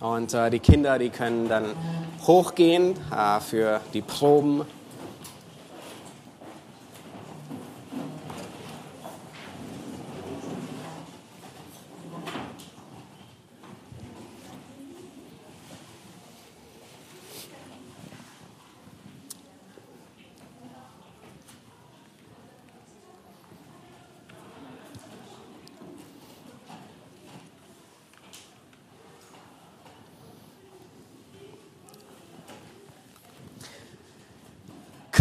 Und äh, die Kinder, die können dann hochgehen äh, für die Proben.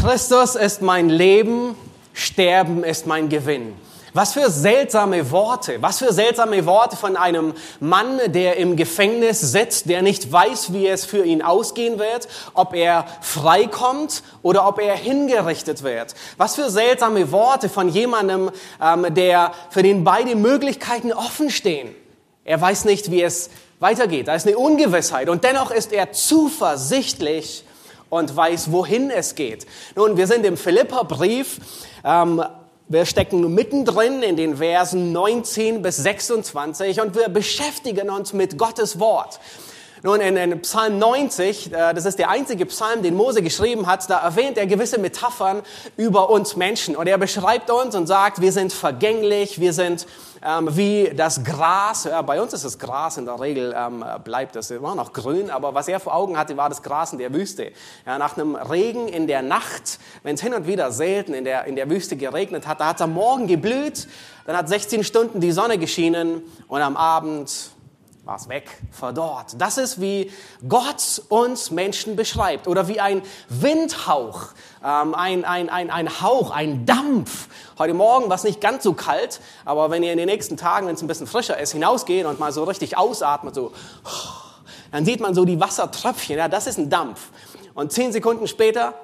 Christus ist mein Leben, Sterben ist mein Gewinn. Was für seltsame Worte, was für seltsame Worte von einem Mann, der im Gefängnis sitzt, der nicht weiß, wie es für ihn ausgehen wird, ob er freikommt oder ob er hingerichtet wird. Was für seltsame Worte von jemandem, ähm, der für den beide Möglichkeiten offen stehen. Er weiß nicht, wie es weitergeht. Da ist eine Ungewissheit und dennoch ist er zuversichtlich und weiß, wohin es geht. Nun, wir sind im Philipperbrief. Ähm, wir stecken mittendrin in den Versen 19 bis 26 und wir beschäftigen uns mit Gottes Wort. Nun, in, in Psalm 90, äh, das ist der einzige Psalm, den Mose geschrieben hat, da erwähnt er gewisse Metaphern über uns Menschen. Und er beschreibt uns und sagt, wir sind vergänglich, wir sind ähm, wie das Gras. Ja, bei uns ist das Gras in der Regel, ähm, bleibt es immer noch grün, aber was er vor Augen hatte, war das Gras in der Wüste. Ja, nach einem Regen in der Nacht, wenn es hin und wieder selten in der, in der Wüste geregnet hat, da hat es am Morgen geblüht, dann hat 16 Stunden die Sonne geschienen und am Abend war es weg, verdorrt. Das ist, wie Gott uns Menschen beschreibt oder wie ein Windhauch, ähm, ein, ein, ein, ein Hauch, ein Dampf. Heute Morgen war es nicht ganz so kalt, aber wenn ihr in den nächsten Tagen, wenn es ein bisschen frischer ist, hinausgeht und mal so richtig ausatmet, so, dann sieht man so die Wassertröpfchen, ja, das ist ein Dampf. Und zehn Sekunden später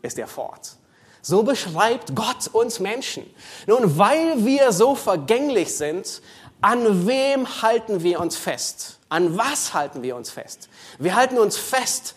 ist er fort. So beschreibt Gott uns Menschen. Nun, weil wir so vergänglich sind, an wem halten wir uns fest? An was halten wir uns fest? Wir halten uns fest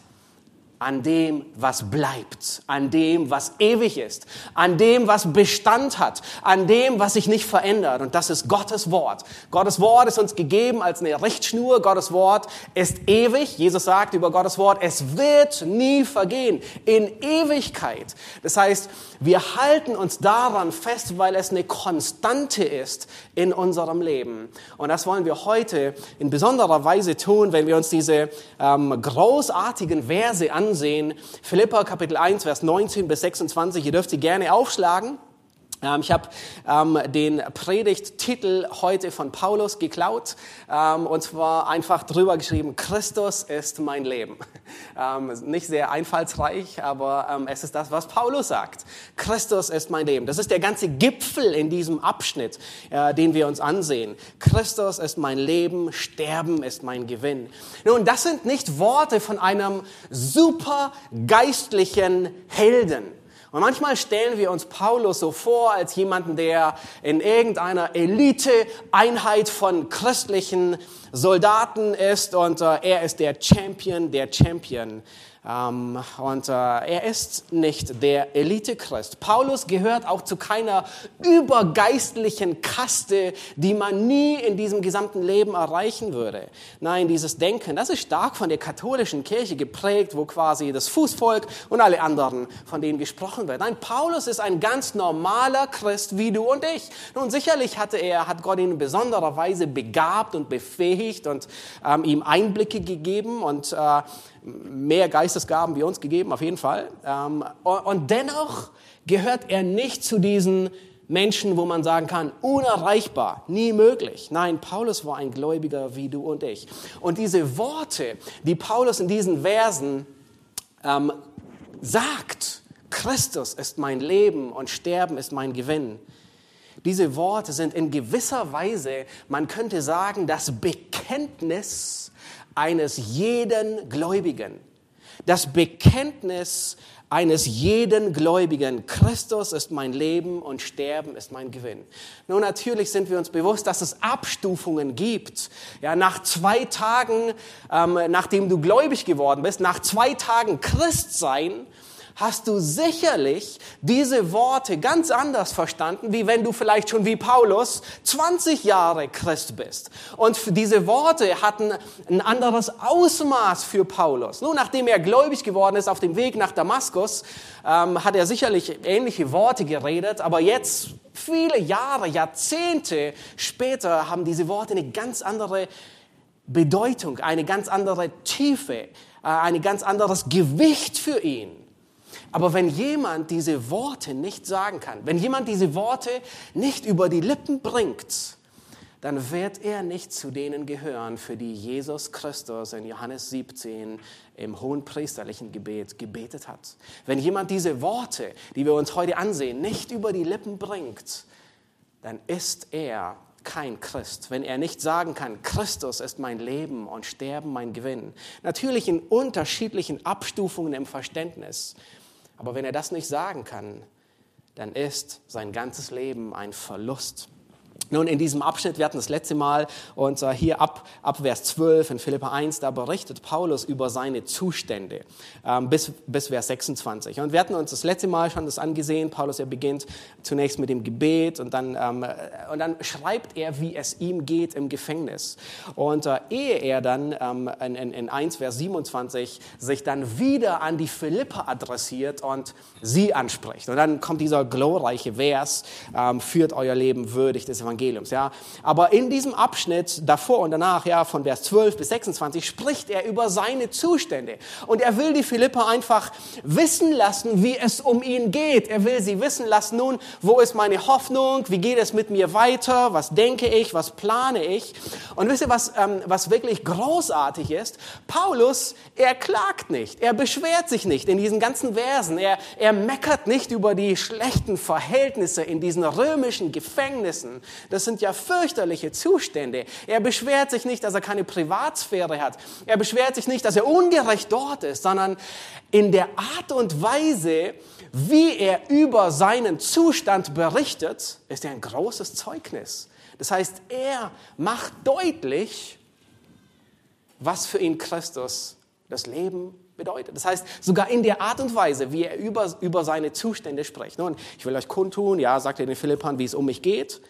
an dem, was bleibt, an dem, was ewig ist, an dem, was Bestand hat, an dem, was sich nicht verändert. Und das ist Gottes Wort. Gottes Wort ist uns gegeben als eine Richtschnur. Gottes Wort ist ewig. Jesus sagt über Gottes Wort, es wird nie vergehen, in Ewigkeit. Das heißt, wir halten uns daran fest, weil es eine Konstante ist in unserem Leben. Und das wollen wir heute in besonderer Weise tun, wenn wir uns diese ähm, großartigen Verse ansehen ansehen. Philippa Kapitel 1, Vers 19 bis 26. Ihr dürft sie gerne aufschlagen. Ähm, ich habe ähm, den Predigttitel heute von Paulus geklaut ähm, und zwar einfach drüber geschrieben, Christus ist mein Leben. Ähm, nicht sehr einfallsreich, aber ähm, es ist das, was Paulus sagt. Christus ist mein Leben. Das ist der ganze Gipfel in diesem Abschnitt, äh, den wir uns ansehen. Christus ist mein Leben, Sterben ist mein Gewinn. Nun, das sind nicht Worte von einem super geistlichen Helden. Und manchmal stellen wir uns Paulus so vor als jemanden, der in irgendeiner Elite-Einheit von christlichen Soldaten ist und äh, er ist der Champion der Champion. Ähm, und äh, er ist nicht der Elite-Christ. Paulus gehört auch zu keiner übergeistlichen Kaste, die man nie in diesem gesamten Leben erreichen würde. Nein, dieses Denken, das ist stark von der katholischen Kirche geprägt, wo quasi das Fußvolk und alle anderen von denen gesprochen wird. Nein, Paulus ist ein ganz normaler Christ wie du und ich. Nun, sicherlich hatte er, hat Gott ihn in besonderer Weise begabt und befähigt und ähm, ihm Einblicke gegeben und äh, mehr Geistesgaben wie uns gegeben, auf jeden Fall. Ähm, und dennoch gehört er nicht zu diesen Menschen, wo man sagen kann, unerreichbar, nie möglich. Nein, Paulus war ein Gläubiger wie du und ich. Und diese Worte, die Paulus in diesen Versen ähm, sagt, Christus ist mein Leben und Sterben ist mein Gewinn. Diese Worte sind in gewisser Weise, man könnte sagen, das Bekenntnis eines jeden Gläubigen. Das Bekenntnis eines jeden Gläubigen. Christus ist mein Leben und Sterben ist mein Gewinn. Nun, natürlich sind wir uns bewusst, dass es Abstufungen gibt. Ja, nach zwei Tagen, ähm, nachdem du gläubig geworden bist, nach zwei Tagen Christ sein, hast du sicherlich diese Worte ganz anders verstanden, wie wenn du vielleicht schon wie Paulus 20 Jahre Christ bist. Und diese Worte hatten ein anderes Ausmaß für Paulus. Nun, nachdem er gläubig geworden ist auf dem Weg nach Damaskus, ähm, hat er sicherlich ähnliche Worte geredet, aber jetzt, viele Jahre, Jahrzehnte später, haben diese Worte eine ganz andere Bedeutung, eine ganz andere Tiefe, äh, ein ganz anderes Gewicht für ihn. Aber wenn jemand diese Worte nicht sagen kann, wenn jemand diese Worte nicht über die Lippen bringt, dann wird er nicht zu denen gehören, für die Jesus Christus in Johannes 17 im hohen priesterlichen Gebet gebetet hat. Wenn jemand diese Worte, die wir uns heute ansehen, nicht über die Lippen bringt, dann ist er kein Christ, wenn er nicht sagen kann, Christus ist mein Leben und Sterben mein Gewinn. Natürlich in unterschiedlichen Abstufungen im Verständnis. Aber wenn er das nicht sagen kann, dann ist sein ganzes Leben ein Verlust. Nun, in diesem Abschnitt, wir hatten das letzte Mal, und äh, hier ab, ab Vers 12 in Philippa 1, da berichtet Paulus über seine Zustände ähm, bis, bis Vers 26. Und wir hatten uns das letzte Mal schon das angesehen. Paulus, er beginnt zunächst mit dem Gebet und dann, ähm, und dann schreibt er, wie es ihm geht im Gefängnis. Und äh, ehe er dann ähm, in, in, in 1, Vers 27 sich dann wieder an die Philippa adressiert und sie anspricht. Und dann kommt dieser glorreiche Vers, ähm, führt euer Leben würdig des Evangeliums Evangeliums, ja. Aber in diesem Abschnitt davor und danach, ja, von Vers 12 bis 26, spricht er über seine Zustände. Und er will die Philipper einfach wissen lassen, wie es um ihn geht. Er will sie wissen lassen, nun, wo ist meine Hoffnung? Wie geht es mit mir weiter? Was denke ich? Was plane ich? Und wisst ihr, was, ähm, was wirklich großartig ist? Paulus, er klagt nicht. Er beschwert sich nicht in diesen ganzen Versen. Er, er meckert nicht über die schlechten Verhältnisse in diesen römischen Gefängnissen, das sind ja fürchterliche Zustände. Er beschwert sich nicht, dass er keine Privatsphäre hat. Er beschwert sich nicht, dass er ungerecht dort ist, sondern in der Art und Weise, wie er über seinen Zustand berichtet, ist er ein großes Zeugnis. Das heißt, er macht deutlich, was für ihn Christus das Leben bedeutet. Das heißt, sogar in der Art und Weise, wie er über, über seine Zustände spricht. Nun, ich will euch kundtun, ja, sagt er den Philippern, wie es um mich geht.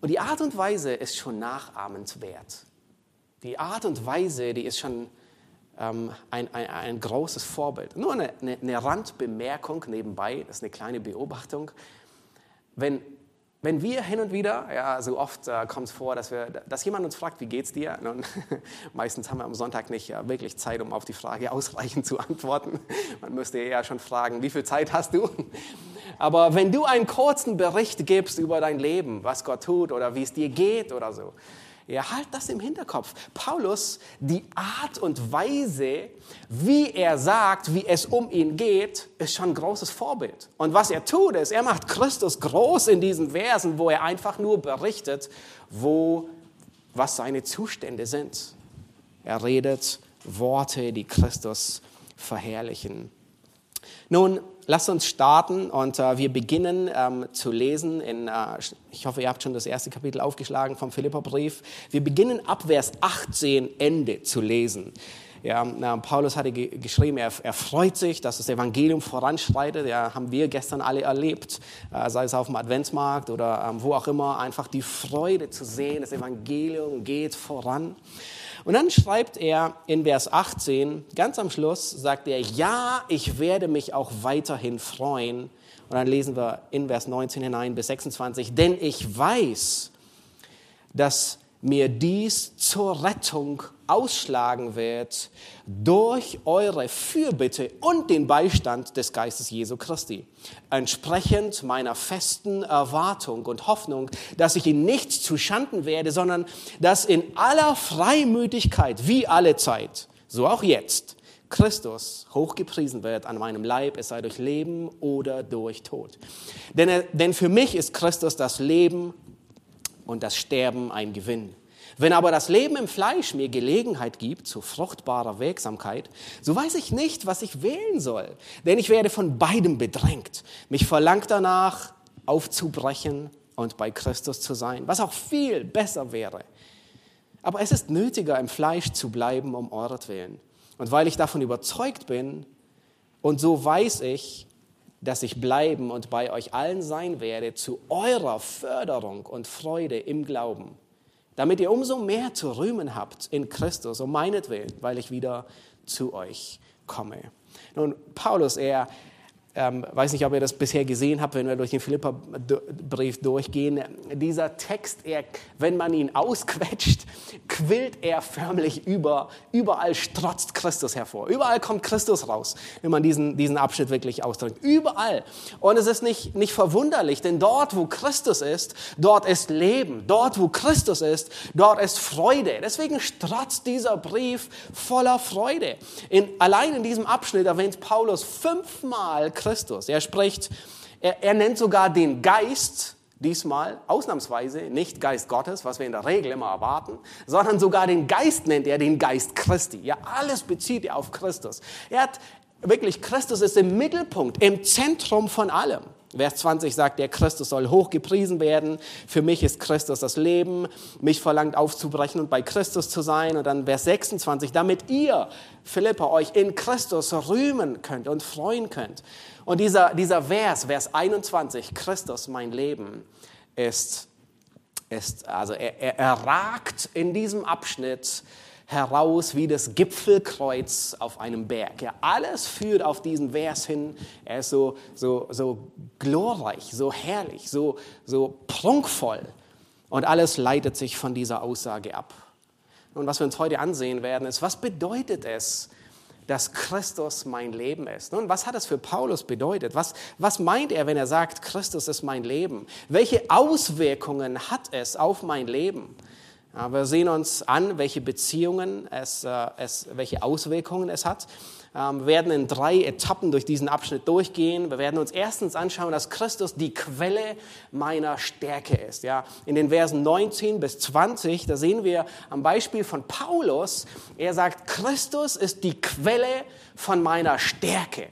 Und die Art und Weise ist schon nachahmenswert. Die Art und Weise, die ist schon ähm, ein, ein, ein, großes Vorbild. Nur eine, eine, Randbemerkung nebenbei, das ist eine kleine Beobachtung. Wenn, wenn wir hin und wieder, ja, so oft äh, kommt es vor, dass, wir, dass jemand uns fragt, wie geht's dir? Nun, meistens haben wir am Sonntag nicht ja, wirklich Zeit, um auf die Frage ausreichend zu antworten. Man müsste eher schon fragen, wie viel Zeit hast du? Aber wenn du einen kurzen Bericht gibst über dein Leben, was Gott tut oder wie es dir geht oder so, ja, halt das im Hinterkopf. Paulus, die Art und Weise, wie er sagt, wie es um ihn geht, ist schon ein großes Vorbild. Und was er tut, ist, er macht Christus groß in diesen Versen, wo er einfach nur berichtet, wo, was seine Zustände sind. Er redet Worte, die Christus verherrlichen. Nun, lasst uns starten und äh, wir beginnen ähm, zu lesen. In, äh, ich hoffe, ihr habt schon das erste Kapitel aufgeschlagen vom Philipperbrief. Wir beginnen ab Vers 18 Ende zu lesen. Ja, na, Paulus hatte ge geschrieben, er, er, freut sich, dass das Evangelium voranschreitet. Ja, haben wir gestern alle erlebt, äh, sei es auf dem Adventsmarkt oder ähm, wo auch immer, einfach die Freude zu sehen, das Evangelium geht voran. Und dann schreibt er in Vers 18, ganz am Schluss, sagt er, ja, ich werde mich auch weiterhin freuen. Und dann lesen wir in Vers 19 hinein bis 26, denn ich weiß, dass mir dies zur Rettung ausschlagen wird durch eure Fürbitte und den Beistand des Geistes Jesu Christi. Entsprechend meiner festen Erwartung und Hoffnung, dass ich ihn nicht zu Schanden werde, sondern dass in aller Freimütigkeit, wie alle Zeit, so auch jetzt, Christus hochgepriesen wird an meinem Leib, es sei durch Leben oder durch Tod. Denn, denn für mich ist Christus das Leben und das Sterben ein Gewinn. Wenn aber das Leben im Fleisch mir Gelegenheit gibt zu fruchtbarer Wirksamkeit, so weiß ich nicht, was ich wählen soll, denn ich werde von beidem bedrängt. Mich verlangt danach, aufzubrechen und bei Christus zu sein, was auch viel besser wäre. Aber es ist nötiger, im Fleisch zu bleiben um euretwillen. Und weil ich davon überzeugt bin, Und so weiß ich, dass ich bleiben und bei euch allen sein werde zu eurer Förderung und Freude im Glauben, damit ihr umso mehr zu rühmen habt in Christus, um meinetwillen, weil ich wieder zu euch komme. Nun, Paulus, er ähm, weiß nicht, ob ihr das bisher gesehen habt, wenn wir durch den Philippa-Brief durchgehen. Dieser Text, er, wenn man ihn ausquetscht, quillt er förmlich über. Überall strotzt Christus hervor. Überall kommt Christus raus, wenn man diesen, diesen Abschnitt wirklich ausdrückt. Überall. Und es ist nicht, nicht verwunderlich, denn dort, wo Christus ist, dort ist Leben. Dort, wo Christus ist, dort ist Freude. Deswegen strotzt dieser Brief voller Freude. In, allein in diesem Abschnitt erwähnt Paulus fünfmal Christus. Er spricht, er, er nennt sogar den Geist, diesmal ausnahmsweise nicht Geist Gottes, was wir in der Regel immer erwarten, sondern sogar den Geist nennt er den Geist Christi. Ja, alles bezieht er auf Christus. Er hat wirklich, Christus ist im Mittelpunkt, im Zentrum von allem. Vers 20 sagt, der Christus soll hochgepriesen werden. Für mich ist Christus das Leben. Mich verlangt aufzubrechen und bei Christus zu sein. Und dann Vers 26, damit ihr, Philippa, euch in Christus rühmen könnt und freuen könnt. Und dieser, dieser Vers, Vers 21, Christus, mein Leben, ist, ist also er, er, er ragt in diesem Abschnitt heraus wie das Gipfelkreuz auf einem Berg. Ja, alles führt auf diesen Vers hin. Er ist so, so, so glorreich, so herrlich, so, so prunkvoll. Und alles leitet sich von dieser Aussage ab. Und was wir uns heute ansehen werden, ist, was bedeutet es, dass Christus mein Leben ist. Nun, was hat das für Paulus bedeutet? Was, was meint er, wenn er sagt, Christus ist mein Leben? Welche Auswirkungen hat es auf mein Leben? Wir sehen uns an, welche Beziehungen es, äh, es welche Auswirkungen es hat. Ähm, wir werden in drei Etappen durch diesen Abschnitt durchgehen. Wir werden uns erstens anschauen, dass Christus die Quelle meiner Stärke ist. Ja, in den Versen 19 bis 20, da sehen wir am Beispiel von Paulus, er sagt, Christus ist die Quelle von meiner Stärke.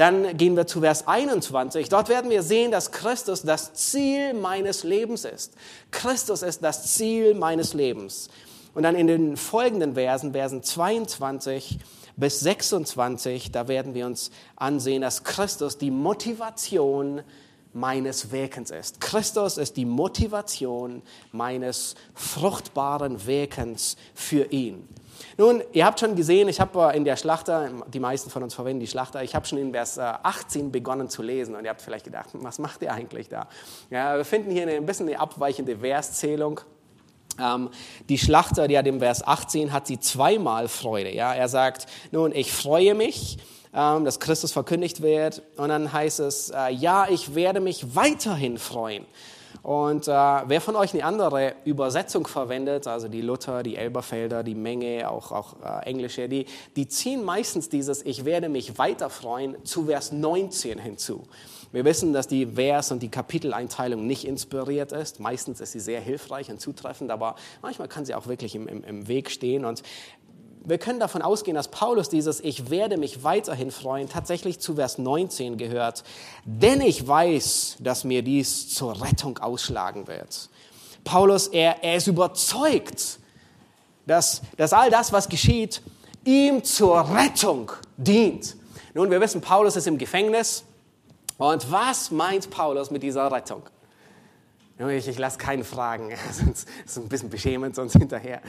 Dann gehen wir zu Vers 21. Dort werden wir sehen, dass Christus das Ziel meines Lebens ist. Christus ist das Ziel meines Lebens. Und dann in den folgenden Versen, Versen 22 bis 26, da werden wir uns ansehen, dass Christus die Motivation meines Wirkens ist. Christus ist die Motivation meines fruchtbaren Wirkens für ihn. Nun, ihr habt schon gesehen, ich habe in der Schlachter, die meisten von uns verwenden die Schlachter, ich habe schon in Vers 18 äh, begonnen zu lesen und ihr habt vielleicht gedacht, was macht ihr eigentlich da? Ja, wir finden hier ein bisschen eine abweichende Verszählung. Ähm, die Schlachter, die hat im Vers 18, hat sie zweimal Freude. Ja, er sagt, nun, ich freue mich, ähm, dass Christus verkündigt wird. Und dann heißt es, äh, ja, ich werde mich weiterhin freuen. Und äh, wer von euch eine andere Übersetzung verwendet, also die Luther, die Elberfelder, die Menge, auch, auch äh, englische, die, die ziehen meistens dieses Ich werde mich weiter freuen zu Vers 19 hinzu. Wir wissen, dass die Vers- und die Kapiteleinteilung nicht inspiriert ist. Meistens ist sie sehr hilfreich und zutreffend, aber manchmal kann sie auch wirklich im, im, im Weg stehen. Und wir können davon ausgehen, dass Paulus dieses Ich werde mich weiterhin freuen tatsächlich zu Vers 19 gehört, denn ich weiß, dass mir dies zur Rettung ausschlagen wird. Paulus, er, er ist überzeugt, dass, dass all das, was geschieht, ihm zur Rettung dient. Nun, wir wissen, Paulus ist im Gefängnis. Und was meint Paulus mit dieser Rettung? Ich, ich lasse keinen fragen, sonst ist ein bisschen beschämend sonst hinterher.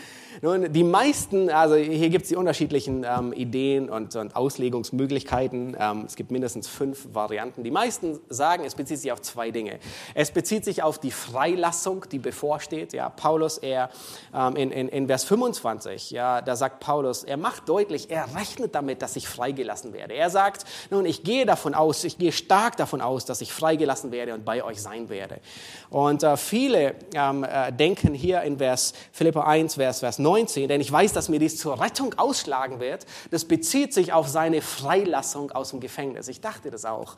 Nun, die meisten, also hier gibt es die unterschiedlichen ähm, Ideen und, und Auslegungsmöglichkeiten. Ähm, es gibt mindestens fünf Varianten. Die meisten sagen, es bezieht sich auf zwei Dinge. Es bezieht sich auf die Freilassung, die bevorsteht. Ja, Paulus, er ähm, in, in, in Vers 25, ja, da sagt Paulus, er macht deutlich, er rechnet damit, dass ich freigelassen werde. Er sagt, nun, ich gehe davon aus, ich gehe stark davon aus, dass ich freigelassen werde und bei euch sein werde. Und äh, viele ähm, äh, denken hier in Vers Philippa 1, Vers, Vers 19, denn ich weiß, dass mir dies zur Rettung ausschlagen wird. Das bezieht sich auf seine Freilassung aus dem Gefängnis. Ich dachte das auch,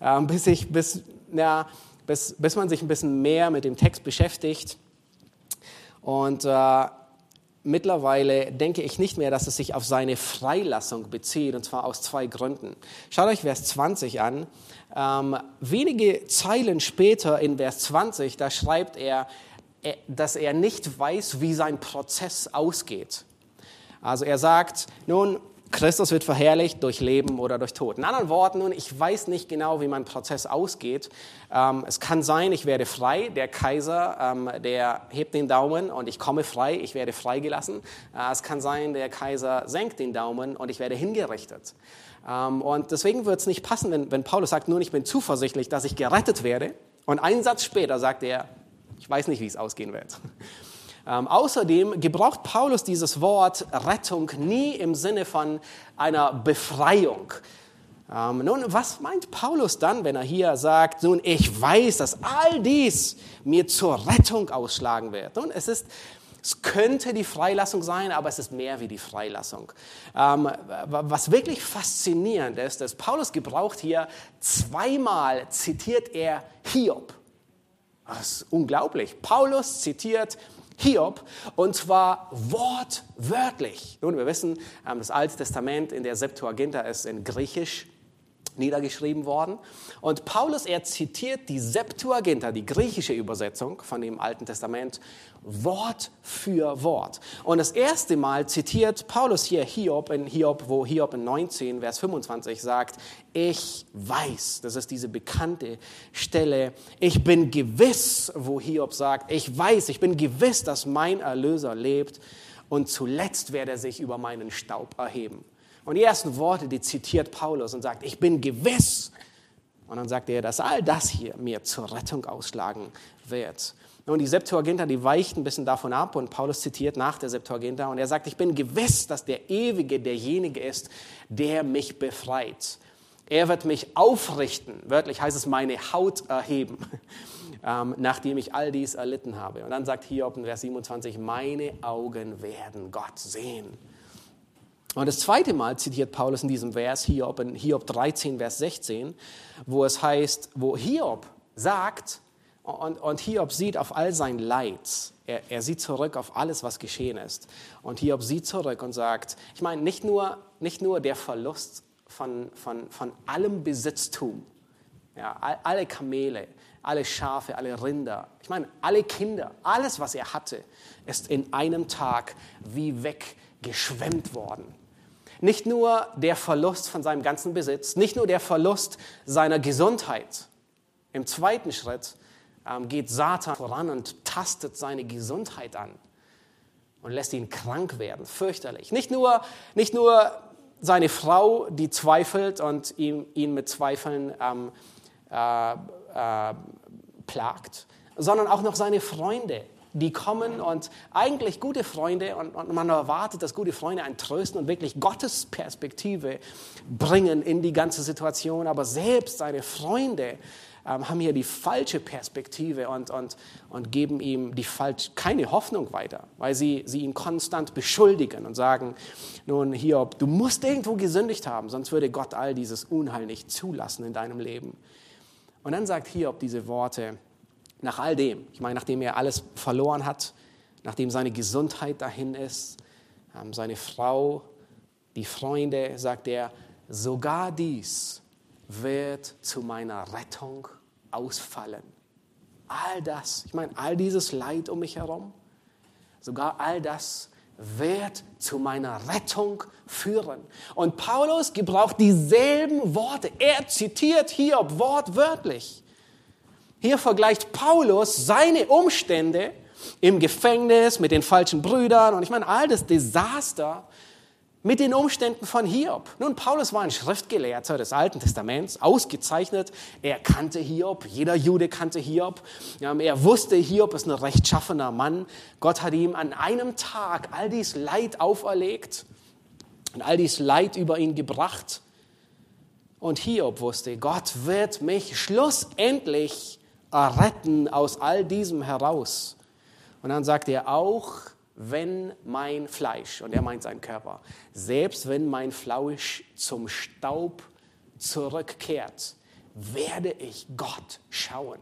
ähm, bis, ich, bis, ja, bis, bis man sich ein bisschen mehr mit dem Text beschäftigt. Und äh, mittlerweile denke ich nicht mehr, dass es sich auf seine Freilassung bezieht, und zwar aus zwei Gründen. Schaut euch Vers 20 an. Ähm, wenige Zeilen später in Vers 20, da schreibt er, äh, dass er nicht weiß, wie sein Prozess ausgeht. Also er sagt, nun, Christus wird verherrlicht durch Leben oder durch Tod. In anderen Worten, nun, ich weiß nicht genau, wie mein Prozess ausgeht. Ähm, es kann sein, ich werde frei. Der Kaiser, ähm, der hebt den Daumen und ich komme frei. Ich werde freigelassen. Äh, es kann sein, der Kaiser senkt den Daumen und ich werde hingerichtet. Ähm, und deswegen wird es nicht passen, wenn, wenn Paulus sagt, nun, ich bin zuversichtlich, dass ich gerettet werde. Und einen Satz später sagt er, ich weiß nicht, wie es ausgehen wird. Ähm, außerdem gebraucht Paulus dieses Wort Rettung nie im Sinne von einer Befreiung. Ähm, nun, was meint Paulus dann, wenn er hier sagt, nun, ich weiß, dass all dies mir zur Rettung ausschlagen wird? Nun, es ist, es könnte die Freilassung sein, aber es ist mehr wie die Freilassung. Ähm, was wirklich faszinierend ist, ist, Paulus gebraucht hier zweimal, zitiert er Hiob. Das ist unglaublich. Paulus zitiert Hiob und zwar wortwörtlich. Nun, wir wissen, ähm, das Alte Testament in der Septuaginta ist in Griechisch niedergeschrieben worden. Und Paulus, er zitiert die Septuaginta, die griechische Übersetzung von dem Alten Testament, Wort für Wort. Und das erste Mal zitiert Paulus hier Hiob in Hiob, wo Hiob in 19, Vers 25 sagt, ich weiß, das ist diese bekannte Stelle, ich bin gewiss, wo Hiob sagt, ich weiß, ich bin gewiss, dass mein Erlöser lebt und zuletzt werde er sich über meinen Staub erheben. Und die ersten Worte, die zitiert Paulus und sagt, ich bin gewiss. Und dann sagt er, dass all das hier mir zur Rettung ausschlagen wird. Nun, die Septuaginta, die weicht ein bisschen davon ab und Paulus zitiert nach der Septuaginta und er sagt, ich bin gewiss, dass der Ewige derjenige ist, der mich befreit. Er wird mich aufrichten, wörtlich heißt es meine Haut erheben, ähm, nachdem ich all dies erlitten habe. Und dann sagt Hiob in Vers 27, meine Augen werden Gott sehen. Und das zweite Mal zitiert Paulus in diesem Vers Hiob, in Hiob 13, Vers 16, wo es heißt, wo Hiob sagt, und, und Hiob sieht auf all sein Leid, er, er sieht zurück auf alles, was geschehen ist. Und Hiob sieht zurück und sagt, ich meine, nicht nur, nicht nur der Verlust von, von, von allem Besitztum, ja, alle Kamele, alle Schafe, alle Rinder, ich meine, alle Kinder, alles, was er hatte, ist in einem Tag wie weggeschwemmt worden. Nicht nur der Verlust von seinem ganzen Besitz, nicht nur der Verlust seiner Gesundheit. Im zweiten Schritt ähm, geht Satan voran und tastet seine Gesundheit an und lässt ihn krank werden, fürchterlich. Nicht nur, nicht nur seine Frau, die zweifelt und ihn, ihn mit Zweifeln ähm, äh, äh, plagt, sondern auch noch seine Freunde, die kommen und eigentlich gute Freunde und, und, man erwartet, dass gute Freunde einen trösten und wirklich Gottes Perspektive bringen in die ganze Situation. Aber selbst seine Freunde ähm, haben hier die falsche Perspektive und, und, und geben ihm die falsch, keine Hoffnung weiter, weil sie, sie ihn konstant beschuldigen und sagen, nun Hiob, du musst irgendwo gesündigt haben, sonst würde Gott all dieses Unheil nicht zulassen in deinem Leben. Und dann sagt Hiob diese Worte, nach all dem, ich meine, nachdem er alles verloren hat, nachdem seine Gesundheit dahin ist, ähm, seine Frau, die Freunde, sagt er, sogar dies wird zu meiner Rettung ausfallen. All das, ich meine, all dieses Leid um mich herum, sogar all das wird zu meiner Rettung führen. Und Paulus gebraucht dieselben Worte. Er zitiert Hiob wortwörtlich. Hier vergleicht Paulus seine Umstände im Gefängnis mit den falschen Brüdern und ich meine all das Desaster mit den Umständen von Hiob. Nun, Paulus war ein Schriftgelehrter des Alten Testaments, ausgezeichnet. Er kannte Hiob, jeder Jude kannte Hiob. Er wusste, Hiob ist ein rechtschaffener Mann. Gott hat ihm an einem Tag all dies Leid auferlegt und all dies Leid über ihn gebracht. Und Hiob wusste, Gott wird mich schlussendlich retten aus all diesem heraus. Und dann sagt er auch, wenn mein Fleisch, und er meint seinen Körper, selbst wenn mein Fleisch zum Staub zurückkehrt, werde ich Gott schauen.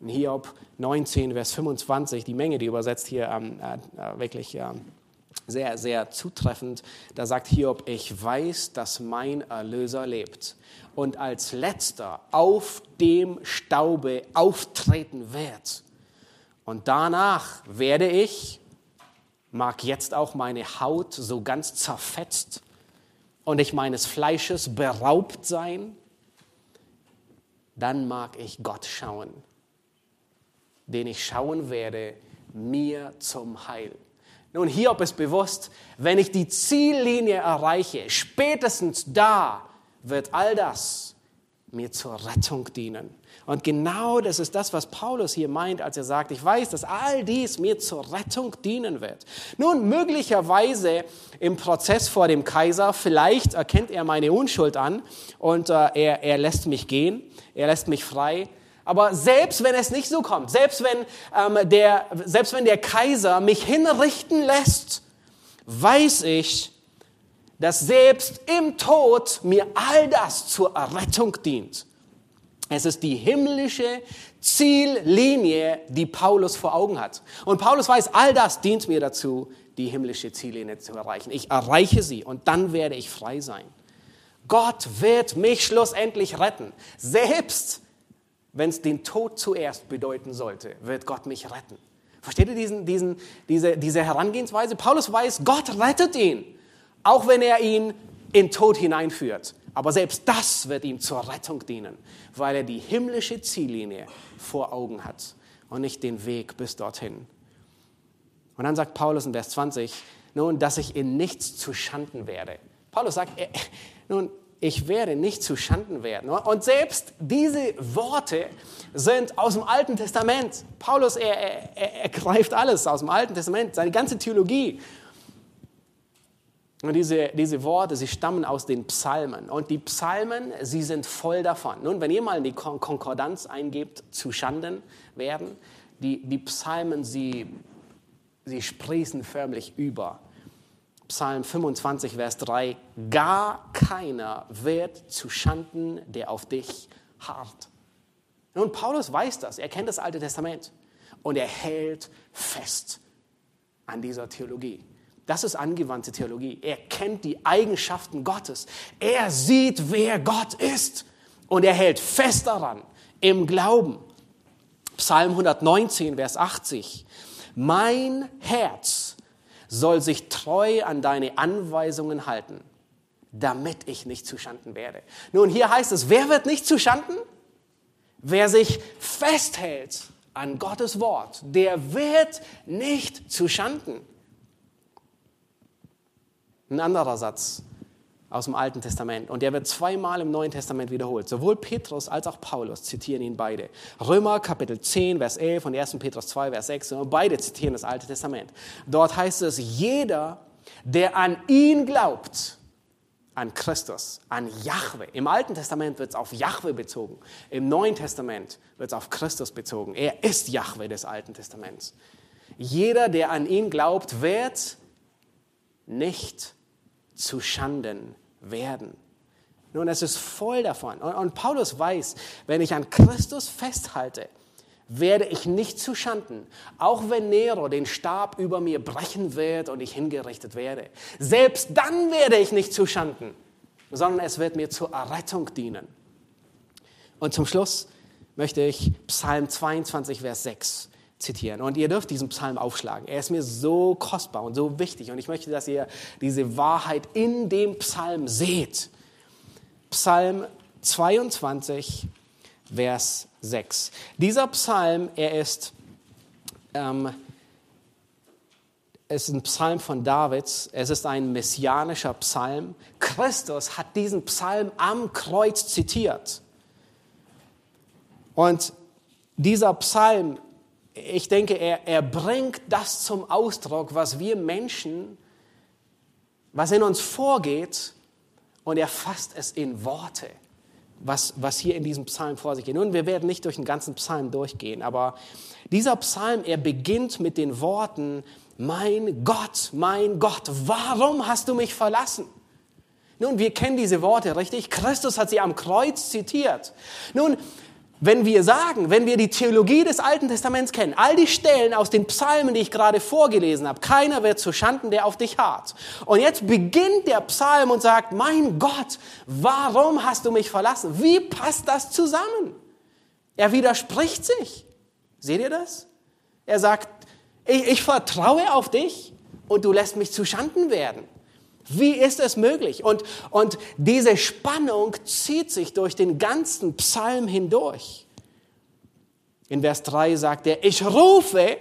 In Hiob 19, Vers 25, die Menge, die übersetzt hier ähm, äh, äh wirklich äh, sehr, sehr zutreffend. Da sagt Hiob, ich weiß, dass mein Erlöser lebt und als letzter auf dem Staube auftreten wird. Und danach werde ich, mag jetzt auch meine Haut so ganz zerfetzt und ich meines Fleisches beraubt sein, dann mag ich Gott schauen, den ich schauen werde, mir zum Heil. Nun, Hiob ist bewusst, wenn ich die Ziellinie erreiche, spätestens da wird all das mir zur Rettung dienen. Und genau das ist das, was Paulus hier meint, als er sagt, ich weiß, dass all dies mir zur Rettung dienen wird. Nun, möglicherweise im Prozess vor dem Kaiser, vielleicht erkennt er meine Unschuld an und äh, er, er lässt mich gehen, er lässt mich frei. Aber selbst wenn es nicht so kommt, selbst wenn, ähm, der, selbst wenn der Kaiser mich hinrichten lässt, weiß ich, dass selbst im Tod mir all das zur Errettung dient. Es ist die himmlische Ziellinie, die Paulus vor Augen hat. Und Paulus weiß, all das dient mir dazu, die himmlische Ziellinie zu erreichen. Ich erreiche sie und dann werde ich frei sein. Gott wird mich schlussendlich retten. Selbst wenn es den Tod zuerst bedeuten sollte, wird Gott mich retten. Versteht ihr diesen, diesen, diese, diese Herangehensweise? Paulus weiß, Gott rettet ihn, auch wenn er ihn in Tod hineinführt. Aber selbst das wird ihm zur Rettung dienen, weil er die himmlische Ziellinie vor Augen hat und nicht den Weg bis dorthin. Und dann sagt Paulus in Vers 20, nun, dass ich in nichts zu Schanden werde. Paulus sagt, äh, nun, ich werde nicht zu Schanden werden. Und selbst diese Worte sind aus dem Alten Testament. Paulus, er, er, er greift alles aus dem Alten Testament, seine ganze Theologie und diese, diese Worte, sie stammen aus den Psalmen. Und die Psalmen, sie sind voll davon. Nun, wenn ihr mal in die Konkordanz eingebt, zu Schanden werden, die, die Psalmen, sie, sie sprießen förmlich über. Psalm 25, Vers 3, gar keiner wird zu Schanden, der auf dich harrt. Nun, Paulus weiß das, er kennt das Alte Testament und er hält fest an dieser Theologie. Das ist angewandte Theologie. Er kennt die Eigenschaften Gottes. Er sieht, wer Gott ist. Und er hält fest daran im Glauben. Psalm 119, Vers 80. Mein Herz soll sich treu an deine Anweisungen halten, damit ich nicht zuschanden werde. Nun, hier heißt es, wer wird nicht zuschanden? Wer sich festhält an Gottes Wort, der wird nicht zuschanden. Ein anderer Satz aus dem Alten Testament und der wird zweimal im Neuen Testament wiederholt. Sowohl Petrus als auch Paulus zitieren ihn beide. Römer Kapitel 10, Vers 11 und 1. Petrus 2, Vers 6. Und beide zitieren das Alte Testament. Dort heißt es, jeder, der an ihn glaubt, an Christus, an Jahwe. Im Alten Testament wird es auf Jahwe bezogen. Im Neuen Testament wird es auf Christus bezogen. Er ist Jahwe des Alten Testaments. Jeder, der an ihn glaubt, wird nicht zu Schanden werden. Nun, es ist voll davon. Und, und Paulus weiß, wenn ich an Christus festhalte, werde ich nicht zu Schanden, auch wenn Nero den Stab über mir brechen wird und ich hingerichtet werde. Selbst dann werde ich nicht zu Schanden, sondern es wird mir zur Errettung dienen. Und zum Schluss möchte ich Psalm 22, Vers 6 zitieren. Und ihr dürft diesen Psalm aufschlagen. Er ist mir so kostbar und so wichtig. Und ich möchte, dass ihr diese Wahrheit in dem Psalm seht. Psalm 22, Vers 6. Dieser Psalm, er ist, ähm, es ist ein Psalm von Davids. Es ist ein messianischer Psalm. Christus hat diesen Psalm am Kreuz zitiert. Und dieser Psalm ich denke, er, er bringt das zum Ausdruck, was wir Menschen, was in uns vorgeht, und er fasst es in Worte, was, was hier in diesem Psalm vor sich geht. Nun, wir werden nicht durch den ganzen Psalm durchgehen, aber dieser Psalm, er beginnt mit den Worten, mein Gott, mein Gott, warum hast du mich verlassen? Nun, wir kennen diese Worte, richtig? Christus hat sie am Kreuz zitiert. Nun, wenn wir sagen, wenn wir die Theologie des Alten Testaments kennen, all die Stellen aus den Psalmen, die ich gerade vorgelesen habe, keiner wird zu Schanden, der auf dich harrt. Und jetzt beginnt der Psalm und sagt, mein Gott, warum hast du mich verlassen? Wie passt das zusammen? Er widerspricht sich. Seht ihr das? Er sagt, ich, ich vertraue auf dich und du lässt mich zu Schanden werden. Wie ist es möglich? Und, und diese Spannung zieht sich durch den ganzen Psalm hindurch. In Vers 3 sagt er, ich rufe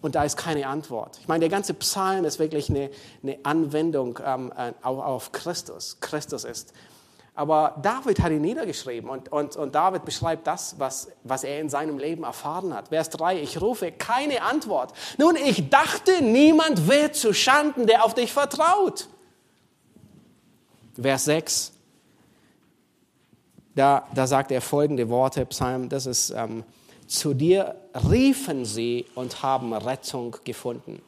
und da ist keine Antwort. Ich meine, der ganze Psalm ist wirklich eine, eine Anwendung ähm, äh, auf, auf Christus. Christus ist. Aber David hat ihn niedergeschrieben und, und, und David beschreibt das, was, was er in seinem Leben erfahren hat. Vers 3, ich rufe keine Antwort. Nun, ich dachte, niemand wird zu Schanden, der auf dich vertraut. Vers 6, da, da sagt er folgende Worte, Psalm, das ist, ähm, zu dir riefen sie und haben Rettung gefunden.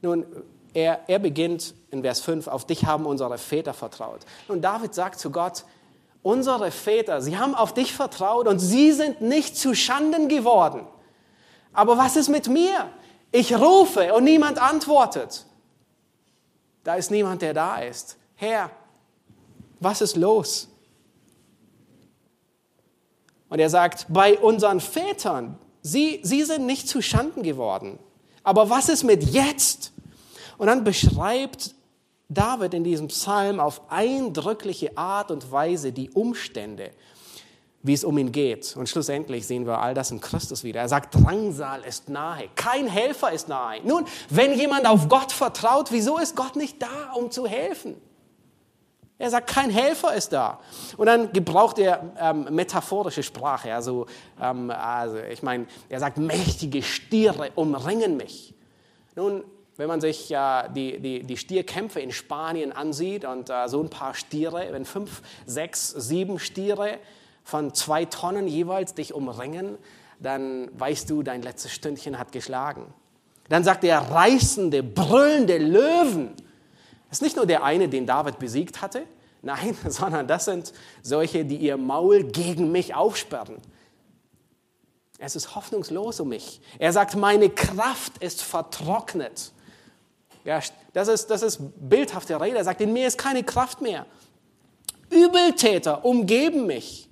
Nun, er, er beginnt in Vers 5, auf dich haben unsere Väter vertraut. Und David sagt zu Gott, unsere Väter, sie haben auf dich vertraut und sie sind nicht zu Schanden geworden. Aber was ist mit mir? Ich rufe und niemand antwortet. Da ist niemand, der da ist. Herr, was ist los? Und er sagt, bei unseren Vätern, sie, sie sind nicht zu Schanden geworden. Aber was ist mit jetzt? Und dann beschreibt David in diesem Psalm auf eindrückliche Art und Weise die Umstände, wie es um ihn geht. Und schlussendlich sehen wir all das in Christus wieder. Er sagt, Drangsal ist nahe, kein Helfer ist nahe. Nun, wenn jemand auf Gott vertraut, wieso ist Gott nicht da, um zu helfen? Er sagt, kein Helfer ist da. Und dann gebraucht er ähm, metaphorische Sprache. Also, ähm, also ich meine, er sagt, mächtige Stiere umringen mich. Nun, wenn man sich äh, die, die, die Stierkämpfe in Spanien ansieht und äh, so ein paar Stiere, wenn fünf, sechs, sieben Stiere von zwei Tonnen jeweils dich umringen, dann weißt du, dein letztes Stündchen hat geschlagen. Dann sagt er, reißende, brüllende Löwen ist nicht nur der eine, den David besiegt hatte, nein, sondern das sind solche, die ihr Maul gegen mich aufsperren. Es ist hoffnungslos um mich. Er sagt, meine Kraft ist vertrocknet. Ja, das ist, das ist bildhafte Rede. Er sagt, in mir ist keine Kraft mehr. Übeltäter umgeben mich.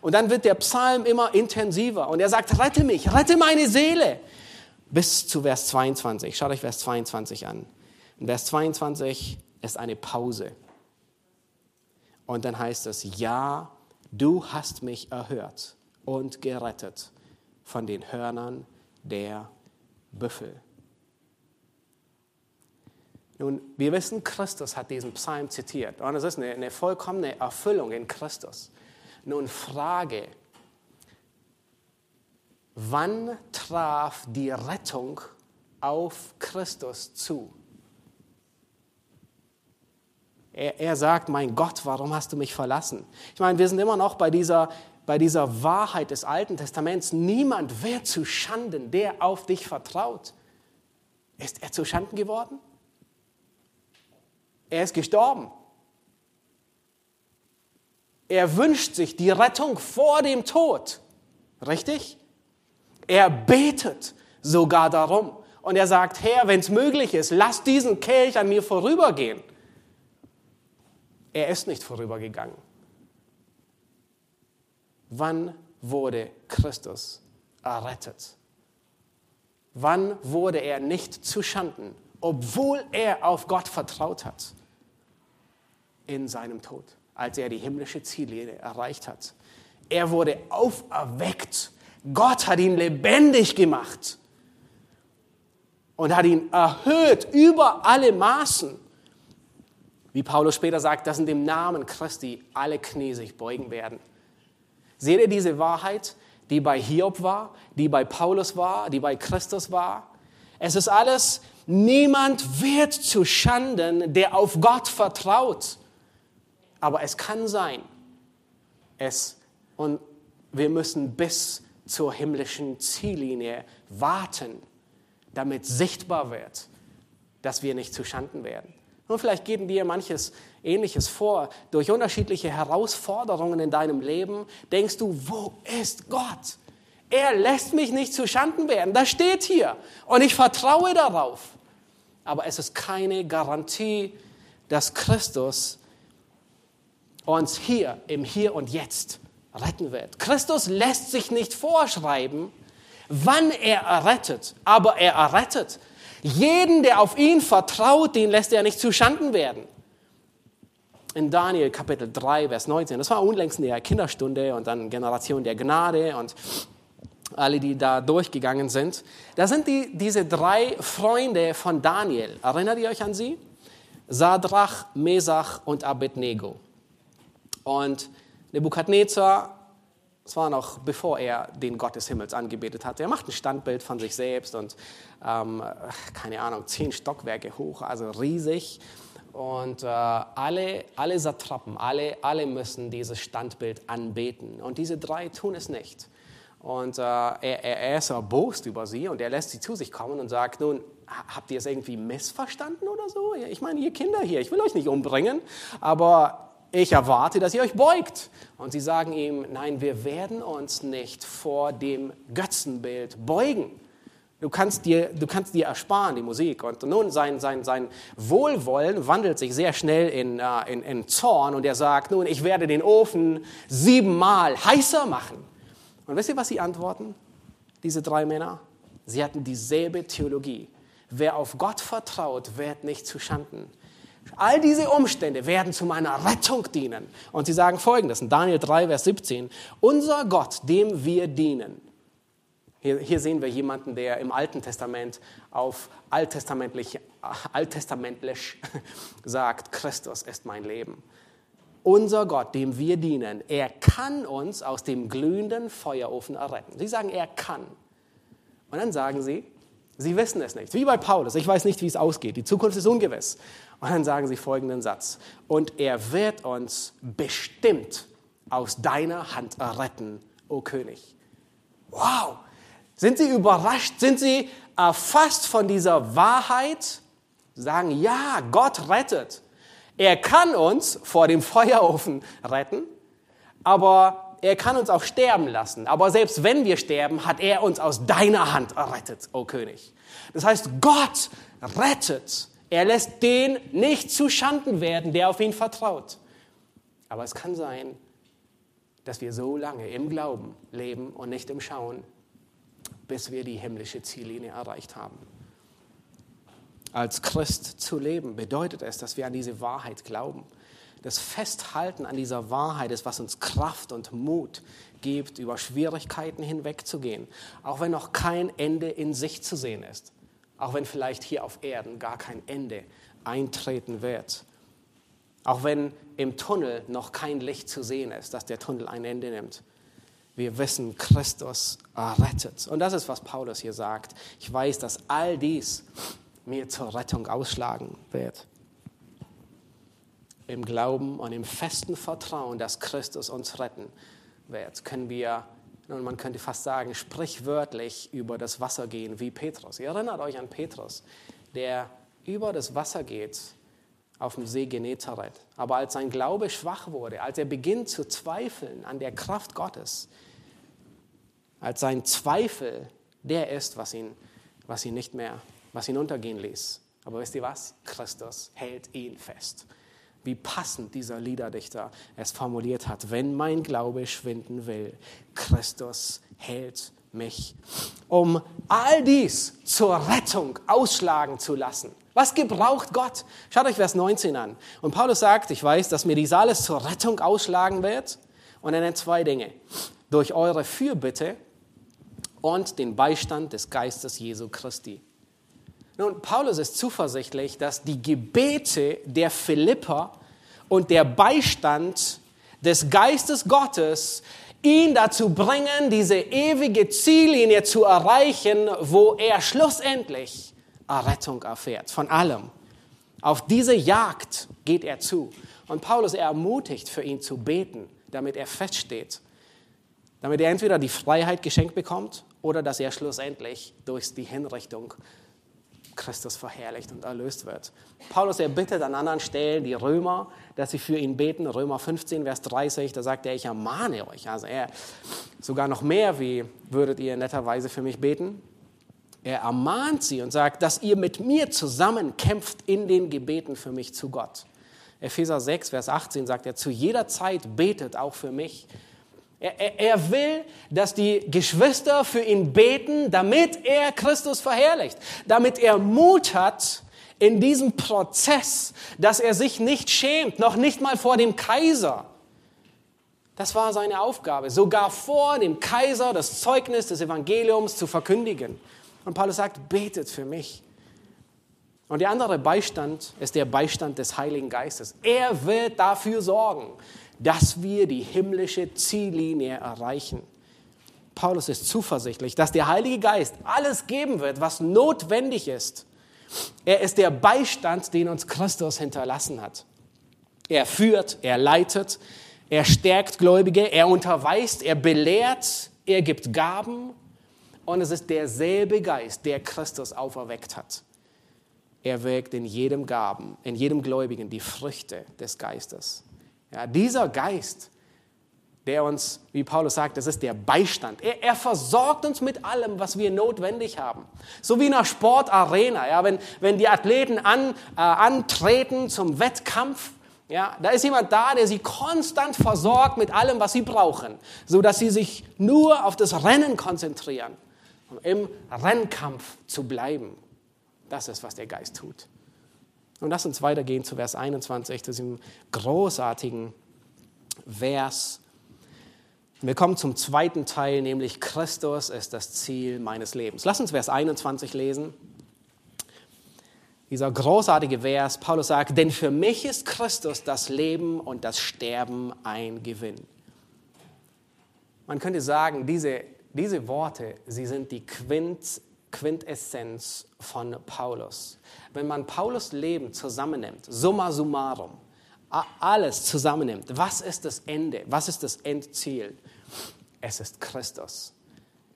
Und dann wird der Psalm immer intensiver. Und er sagt, rette mich, rette meine Seele. Bis zu Vers 22. Schaut euch Vers 22 an. In Vers 22 ist eine Pause. Und dann heißt es, ja, du hast mich erhört und gerettet von den Hörnern der Büffel. Nun, wir wissen, Christus hat diesen Psalm zitiert und es ist eine, eine vollkommene Erfüllung in Christus. Nun, Frage, wann traf die Rettung auf Christus zu? Er, er sagt, mein Gott, warum hast du mich verlassen? Ich meine, wir sind immer noch bei dieser, bei dieser Wahrheit des Alten Testaments. Niemand wird zu Schanden, der auf dich vertraut. Ist er zu Schanden geworden? Er ist gestorben. Er wünscht sich die Rettung vor dem Tod. Richtig? Er betet sogar darum. Und er sagt, Herr, wenn es möglich ist, lass diesen Kelch an mir vorübergehen. Er ist nicht vorübergegangen. Wann wurde Christus errettet? Wann wurde er nicht zu Schanden, obwohl er auf Gott vertraut hat? In seinem Tod, als er die himmlische Ziellinie erreicht hat. Er wurde auferweckt. Gott hat ihn lebendig gemacht und hat ihn erhöht über alle Maßen. Wie Paulus später sagt, dass in dem Namen Christi alle Knie sich beugen werden. Seht ihr diese Wahrheit, die bei Hiob war, die bei Paulus war, die bei Christus war? Es ist alles, niemand wird zu Schanden, der auf Gott vertraut. Aber es kann sein, es, und wir müssen bis zur himmlischen Ziellinie warten, damit sichtbar wird, dass wir nicht zu Schanden werden. Und vielleicht geben dir manches Ähnliches vor. Durch unterschiedliche Herausforderungen in deinem Leben denkst du, wo ist Gott? Er lässt mich nicht zu Schanden werden. Das steht hier. Und ich vertraue darauf. Aber es ist keine Garantie, dass Christus uns hier, im Hier und Jetzt retten wird. Christus lässt sich nicht vorschreiben, wann er errettet, aber er errettet. Jeden, der auf ihn vertraut, den lässt er nicht zuschanden werden. In Daniel Kapitel 3, Vers 19, das war unlängst in der Kinderstunde und dann Generation der Gnade und alle, die da durchgegangen sind. Da sind die, diese drei Freunde von Daniel. Erinnert ihr euch an sie? Sadrach, Mesach und Abednego. Und Nebukadnezar das war noch bevor er den Gott des Himmels angebetet hatte. Er macht ein Standbild von sich selbst und ähm, keine Ahnung, zehn Stockwerke hoch, also riesig. Und äh, alle, alle Satrapen, alle, alle müssen dieses Standbild anbeten. Und diese drei tun es nicht. Und äh, er, er ist erbost über sie und er lässt sie zu sich kommen und sagt, nun, habt ihr es irgendwie missverstanden oder so? Ich meine, ihr Kinder hier, ich will euch nicht umbringen, aber ich erwarte, dass ihr euch beugt. Und sie sagen ihm, nein, wir werden uns nicht vor dem Götzenbild beugen. Du kannst dir, du kannst dir ersparen, die Musik. Und nun, sein, sein, sein Wohlwollen wandelt sich sehr schnell in, äh, in, in Zorn und er sagt, nun, ich werde den Ofen siebenmal heißer machen. Und wisst ihr, was sie antworten? Diese drei Männer? Sie hatten dieselbe Theologie. Wer auf Gott vertraut, wird nicht zu Schanden. All diese Umstände werden zu meiner Rettung dienen. Und sie sagen folgendes in Daniel 3, Vers 17. Unser Gott, dem wir dienen. Hier, hier sehen wir jemanden, der im Alten Testament auf alttestamentlich, alttestamentlich sagt, Christus ist mein Leben. Unser Gott, dem wir dienen, er kann uns aus dem glühenden Feuerofen erretten. Sie sagen, er kann. Und dann sagen sie, sie wissen es nicht. Wie bei Paulus, ich weiß nicht, wie es ausgeht. Die Zukunft ist ungewiss. Und dann sagen sie folgenden Satz. Und er wird uns bestimmt aus deiner Hand erretten, o König. Wow! Sind Sie überrascht? Sind Sie erfasst von dieser Wahrheit? Sagen, ja, Gott rettet. Er kann uns vor dem Feuerofen retten, aber er kann uns auch sterben lassen. Aber selbst wenn wir sterben, hat er uns aus deiner Hand errettet, o König. Das heißt, Gott rettet. Er lässt den nicht zu Schanden werden, der auf ihn vertraut. Aber es kann sein, dass wir so lange im Glauben leben und nicht im Schauen, bis wir die himmlische Ziellinie erreicht haben. Als Christ zu leben bedeutet es, dass wir an diese Wahrheit glauben. Das Festhalten an dieser Wahrheit ist, was uns Kraft und Mut gibt, über Schwierigkeiten hinwegzugehen, auch wenn noch kein Ende in sich zu sehen ist auch wenn vielleicht hier auf Erden gar kein Ende eintreten wird. Auch wenn im Tunnel noch kein Licht zu sehen ist, dass der Tunnel ein Ende nimmt. Wir wissen, Christus errettet. Und das ist, was Paulus hier sagt. Ich weiß, dass all dies mir zur Rettung ausschlagen wird. Im Glauben und im festen Vertrauen, dass Christus uns retten wird, können wir und man könnte fast sagen, sprichwörtlich über das Wasser gehen wie Petrus. Ihr erinnert euch an Petrus, der über das Wasser geht auf dem See Genezareth. Aber als sein Glaube schwach wurde, als er beginnt zu zweifeln an der Kraft Gottes, als sein Zweifel der ist, was ihn, was ihn nicht mehr, was ihn untergehen ließ. Aber wisst ihr was? Christus hält ihn fest wie passend dieser Liederdichter es formuliert hat. Wenn mein Glaube schwinden will, Christus hält mich, um all dies zur Rettung ausschlagen zu lassen. Was gebraucht Gott? Schaut euch Vers 19 an. Und Paulus sagt, ich weiß, dass mir dies alles zur Rettung ausschlagen wird. Und er nennt zwei Dinge. Durch eure Fürbitte und den Beistand des Geistes Jesu Christi. Nun, Paulus ist zuversichtlich, dass die Gebete der Philipper und der Beistand des Geistes Gottes ihn dazu bringen, diese ewige Ziellinie zu erreichen, wo er schlussendlich Errettung erfährt von allem. Auf diese Jagd geht er zu. Und Paulus ermutigt für ihn zu beten, damit er feststeht, damit er entweder die Freiheit geschenkt bekommt oder dass er schlussendlich durch die Hinrichtung Christus verherrlicht und erlöst wird. Paulus, er bittet an anderen Stellen die Römer, dass sie für ihn beten. Römer 15, Vers 30, da sagt er, ich ermahne euch. Also er, sogar noch mehr, wie würdet ihr netterweise für mich beten? Er ermahnt sie und sagt, dass ihr mit mir zusammen kämpft in den Gebeten für mich zu Gott. Epheser 6, Vers 18 sagt er, zu jeder Zeit betet auch für mich, Er, er, will, dass die Geschwister für ihn beten, damit er Christus verherrlicht, damit er Mut hat in diesem Prozess, dass er sich nicht schämt, noch nicht mal vor dem Kaiser. Das war seine Aufgabe, sogar vor dem Kaiser das Zeugnis des Evangeliums zu verkündigen. Und Paulus sagt, betet für mich. Und der andere Beistand ist der Beistand des Heiligen Geistes. Er wird dafür sorgen, dass wir die himmlische Ziellinie erreichen. Paulus ist zuversichtlich, dass der Heilige Geist alles geben wird, was notwendig ist. Er ist der Beistand, den uns Christus hinterlassen hat. Er führt, er leitet, er stärkt Gläubige, er unterweist, er belehrt, er gibt Gaben und es ist derselbe Geist, der Christus auferweckt hat. Er wirkt in jedem Gaben, in jedem Gläubigen die Früchte des Geistes. Ja, dieser Geist, der uns, wie Paulus sagt, das ist der Beistand. Er, er, versorgt uns mit allem, was wir notwendig haben. So wie in einer Sportarena. Ja, wenn, wenn die Athleten an, äh, antreten zum Wettkampf, ja, da ist jemand da, der sie konstant versorgt mit allem, was sie brauchen, so dass sie sich nur auf das Rennen konzentrieren, um im Rennkampf zu bleiben. Das ist, was der Geist tut. Und lass uns weitergehen zu Vers 21, zu diesem großartigen Vers. Wir kommen zum zweiten Teil, nämlich Christus ist das Ziel meines Lebens. Lass uns Vers 21 lesen. Dieser großartige Vers, Paulus sagt, denn für mich ist Christus das Leben und das Sterben ein Gewinn. Man könnte sagen, diese, diese Worte, sie sind die Quint, Quintessenz von Paulus. Wenn man Paulus Leben zusammennimmt, summa summarum, alles zusammennimmt, was ist das Ende? Was ist das Endziel? Es ist Christus.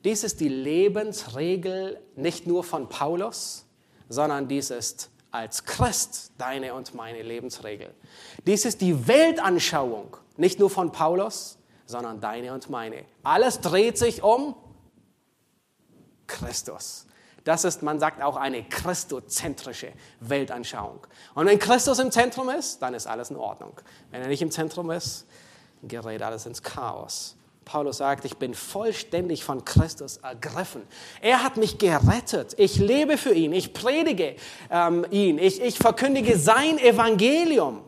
Dies ist die Lebensregel nicht nur von Paulus, sondern dies ist als Christ deine und meine Lebensregel. Dies ist die Weltanschauung, nicht nur von Paulus, sondern deine und meine. Alles dreht sich um Christus. Das ist, man sagt auch, eine christozentrische Weltanschauung. Und wenn Christus im Zentrum ist, dann ist alles in Ordnung. Wenn er nicht im Zentrum ist, gerät alles ins Chaos. Paulus sagt, ich bin vollständig von Christus ergriffen. Er hat mich gerettet. Ich lebe für ihn. Ich predige ähm, ihn. Ich, ich verkündige sein Evangelium.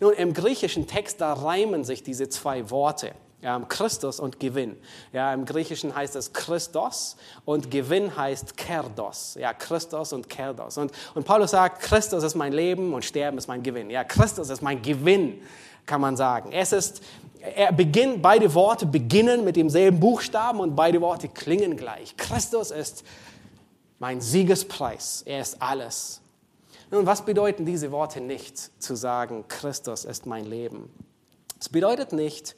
Nun, im griechischen Text, da reimen sich diese zwei Worte. Ähm, Christus und Gewinn. Ja, Im Griechischen heißt es Christos und Gewinn heißt Kerdos. Ja, Christos und Kerdos. Und, und Paulus sagt, Christus ist mein Leben und Sterben ist mein Gewinn. Ja, Christus ist mein Gewinn, kann man sagen. Es ist, er beginnt, beide Worte beginnen mit demselben Buchstaben und beide Worte klingen gleich. Christus ist mein Siegespreis. Er ist alles. Nun, was bedeuten diese Worte nicht, zu sagen, Christus ist mein Leben? Es bedeutet nicht,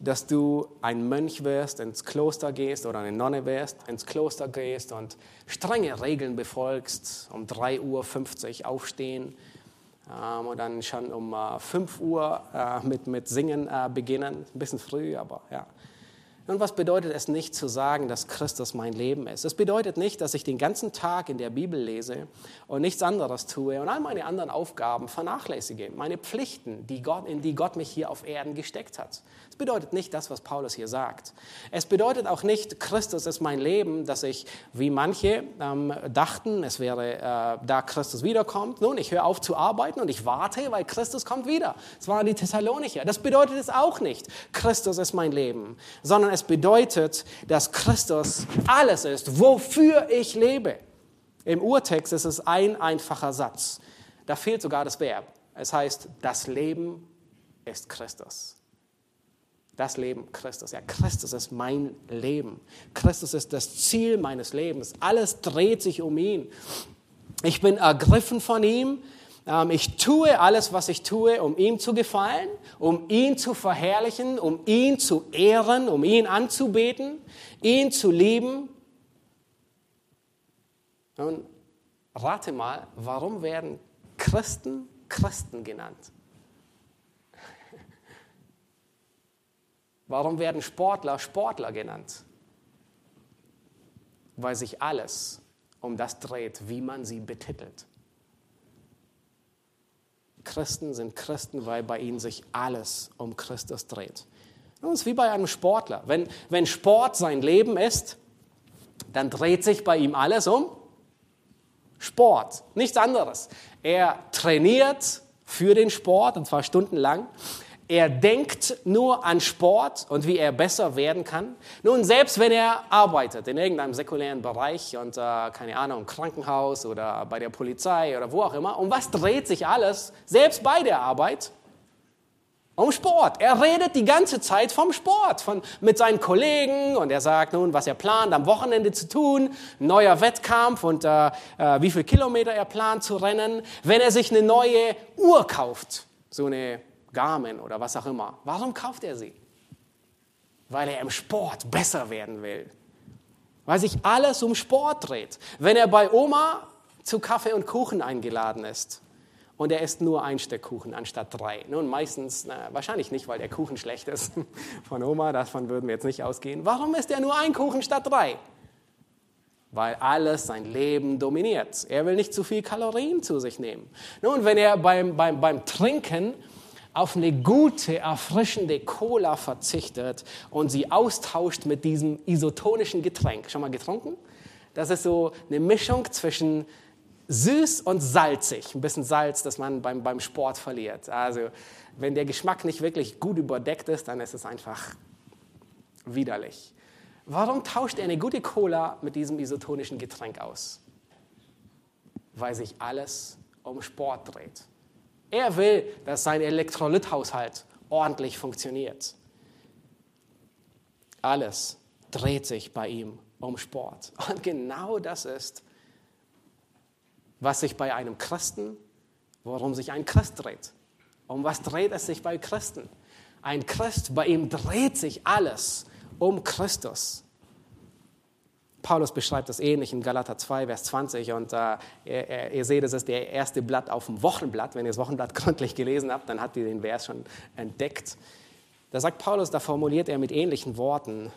dass du ein Mönch wirst, ins Kloster gehst oder eine Nonne wirst, ins Kloster gehst und strenge Regeln befolgst, um 3.50 Uhr aufstehen ähm, und dann schon um äh, 5 Uhr äh, mit, mit Singen äh, beginnen. Ein bisschen früh, aber ja. Und was bedeutet es nicht zu sagen, dass Christus mein Leben ist? Es bedeutet nicht, dass ich den ganzen Tag in der Bibel lese und nichts anderes tue und all meine anderen Aufgaben vernachlässige, meine Pflichten, die Gott, in die Gott mich hier auf Erden gesteckt hat. Es bedeutet nicht das, was Paulus hier sagt. Es bedeutet auch nicht, Christus ist mein Leben, dass ich, wie manche ähm, dachten, es wäre, äh, da Christus wiederkommt. Nun, ich höre auf zu arbeiten und ich warte, weil Christus kommt wieder. Es waren die Thessalonicher. Das bedeutet es auch nicht, Christus ist mein Leben, sondern es bedeutet, dass Christus alles ist, wofür ich lebe. Im Urtext ist es ein einfacher Satz. Da fehlt sogar das Verb. Es heißt, das Leben ist Christus. Das Leben Christus. Ja, Christus ist mein Leben. Christus ist das Ziel meines Lebens. Alles dreht sich um ihn. Ich bin ergriffen von ihm. Ähm, ich tue alles, was ich tue, um ihm zu gefallen, um ihn zu verherrlichen, um ihn zu ehren, um ihn anzubeten, ihn zu lieben. Nun, rate mal, warum werden Christen Christen genannt? Warum werden Sportler Sportler genannt? Weil sich alles um das dreht, wie man sie betitelt. Christen sind Christen, weil bei ihnen sich alles um Christus dreht. Es ist wie bei einem Sportler. Wenn, wenn Sport sein Leben ist, dann dreht sich bei ihm alles um Sport, nichts anderes. Er trainiert für den Sport, und zwar stundenlang. Er denkt nur an Sport und wie er besser werden kann. Nun, selbst wenn er arbeitet in irgendeinem säkulären Bereich und, äh, keine Ahnung, Krankenhaus oder bei der Polizei oder wo auch immer, um was dreht sich alles, selbst bei der Arbeit? Um Sport. Er redet die ganze Zeit vom Sport, von, mit seinen Kollegen und er sagt nun, was er plant, am Wochenende zu tun, neuer Wettkampf und äh, äh, wie viele Kilometer er plant zu rennen. Wenn er sich eine neue Uhr kauft, so eine Garmin oder was auch immer, warum kauft er sie? Weil er im Sport besser werden will. Weil sich alles um Sport dreht. Wenn er bei Oma zu Kaffee und Kuchen eingeladen ist, und er isst nur ein Stück Kuchen anstatt drei. Nun, meistens, na, wahrscheinlich nicht, weil der Kuchen schlecht ist von Oma, davon würden wir jetzt nicht ausgehen. Warum isst er nur ein Kuchen statt drei? Weil alles sein Leben dominiert. Er will nicht zu viel Kalorien zu sich nehmen. Nun, wenn er beim, beim, beim Trinken auf eine gute, erfrischende Cola verzichtet und sie austauscht mit diesem isotonischen Getränk. Schon mal getrunken? Das ist so eine Mischung zwischen süß und salzig. Ein bisschen Salz, das man beim, beim Sport verliert. Also wenn der Geschmack nicht wirklich gut überdeckt ist, dann ist es einfach widerlich. Warum tauscht er eine gute Cola mit diesem isotonischen Getränk aus? Weil sich alles um Sport dreht. Er will, dass sein Elektrolythaushalt ordentlich funktioniert. Alles dreht sich bei ihm um Sport. Und genau das ist, was sich bei einem Christen, worum sich ein Christ dreht. Um was dreht es sich bei Christen? Ein Christ, bei ihm dreht sich alles um Christus. Paulus beschreibt das ähnlich in Galater 2, Vers 20. Und äh, ihr, ihr, seht, das ist der erste Blatt auf dem Wochenblatt. Wenn ihr das Wochenblatt gründlich gelesen habt, dann habt ihr den Vers schon entdeckt. Da sagt Paulus, da formuliert er mit ähnlichen Worten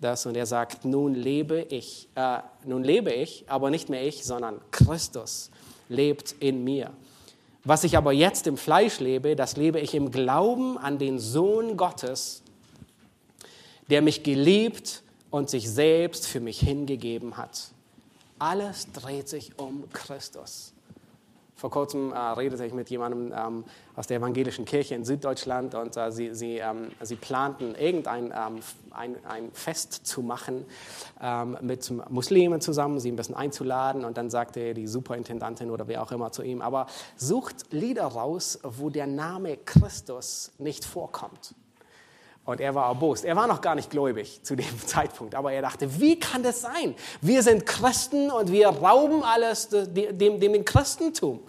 das und er sagt, nun lebe ich, äh, nun lebe ich, aber nicht mehr ich, sondern Christus lebt in mir. Was ich aber jetzt im Fleisch lebe, das lebe ich im Glauben an den Sohn Gottes, der mich geliebt und sich selbst für mich hingegeben hat. Alles dreht sich um Christus. Vor kurzem äh, redete ich mit jemandem ähm, aus der evangelischen Kirche in Süddeutschland und äh, sie, sie, ähm, sie planten irgendein ähm, ein, ein Fest zu machen ähm, mit Muslimen zusammen, sie ein bisschen einzuladen und dann sagte die Superintendantin oder wer auch immer zu ihm, aber sucht Lieder raus, wo der Name Christus nicht vorkommt. Und er war erbost. Er war noch gar nicht gläubig zu dem Zeitpunkt, aber er dachte, wie kann das sein? Wir sind Christen und wir rauben alles dem, dem, dem Christentum.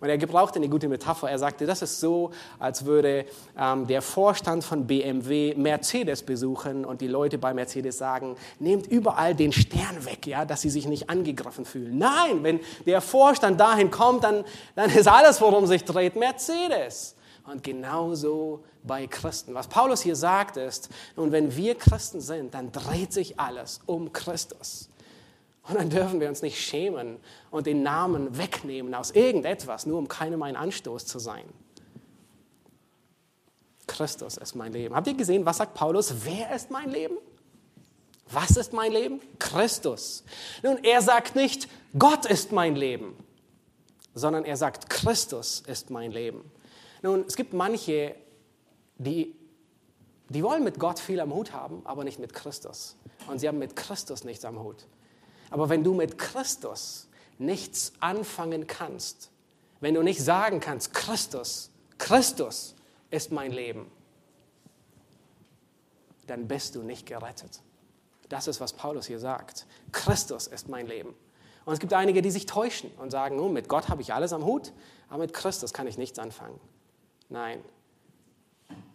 Und er gebrauchte eine gute Metapher. Er sagte, das ist so, als würde ähm, der Vorstand von BMW Mercedes besuchen und die Leute bei Mercedes sagen, nehmt überall den Stern weg, ja, dass sie sich nicht angegriffen fühlen. Nein, wenn der Vorstand dahin kommt, dann, dann ist alles, worum sich dreht, Mercedes. Und genauso bei Christen. Was Paulus hier sagt ist, nun, wenn wir Christen sind, dann dreht sich alles um Christus. Und dann dürfen wir uns nicht schämen und den Namen wegnehmen aus irgendetwas, nur um keinem ein Anstoß zu sein. Christus ist mein Leben. Habt ihr gesehen, was sagt Paulus? Wer ist mein Leben? Was ist mein Leben? Christus. Nun, er sagt nicht, Gott ist mein Leben, sondern er sagt, Christus ist mein Leben. Nun, es gibt manche, die, die wollen mit Gott viel am Hut haben, aber nicht mit Christus. Und sie haben mit Christus nichts am Hut. Aber wenn du mit Christus nichts anfangen kannst, wenn du nicht sagen kannst, Christus, Christus ist mein Leben, dann bist du nicht gerettet. Das ist, was Paulus hier sagt. Christus ist mein Leben. Und es gibt einige, die sich täuschen und sagen, oh, mit Gott habe ich alles am Hut, aber mit Christus kann ich nichts anfangen. Nein.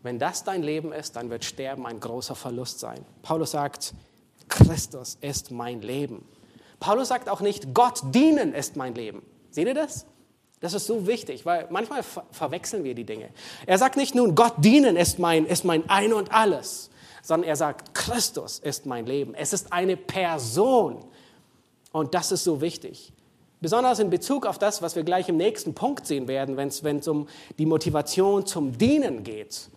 Wenn das dein Leben ist, dann wird Sterben ein großer Verlust sein. Paulus sagt, Christus ist mein Leben. Paulus sagt auch nicht, Gott dienen ist mein Leben. Seht ihr das? Das ist so wichtig, weil manchmal ver verwechseln wir die Dinge. Er sagt nicht nun, Gott dienen ist mein, ist mein Ein und Alles, sondern er sagt, Christus ist mein Leben. Es ist eine Person. Und das ist so wichtig. Besonders in Bezug auf das, was wir gleich im nächsten Punkt sehen werden, wenn es um die Motivation zum Dienen geht.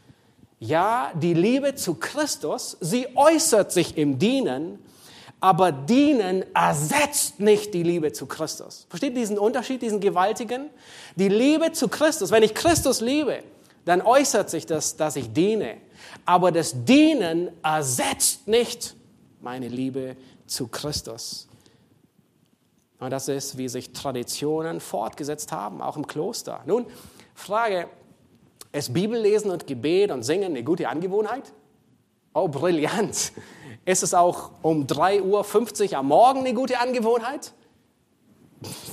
Ja, die Liebe zu Christus, sie äußert sich im Dienen, aber Dienen ersetzt nicht die Liebe zu Christus. Versteht diesen Unterschied, diesen gewaltigen? Die Liebe zu Christus, wenn ich Christus liebe, dann äußert sich das, dass ich diene. Aber das Dienen ersetzt nicht meine Liebe zu Christus. Und das ist, wie sich Traditionen fortgesetzt haben, auch im Kloster. Nun, Frage, ist Bibellesen und Gebet und Singen eine gute Angewohnheit? Oh, brillant. Ist es auch um 3.50 Uhr am Morgen eine gute Angewohnheit?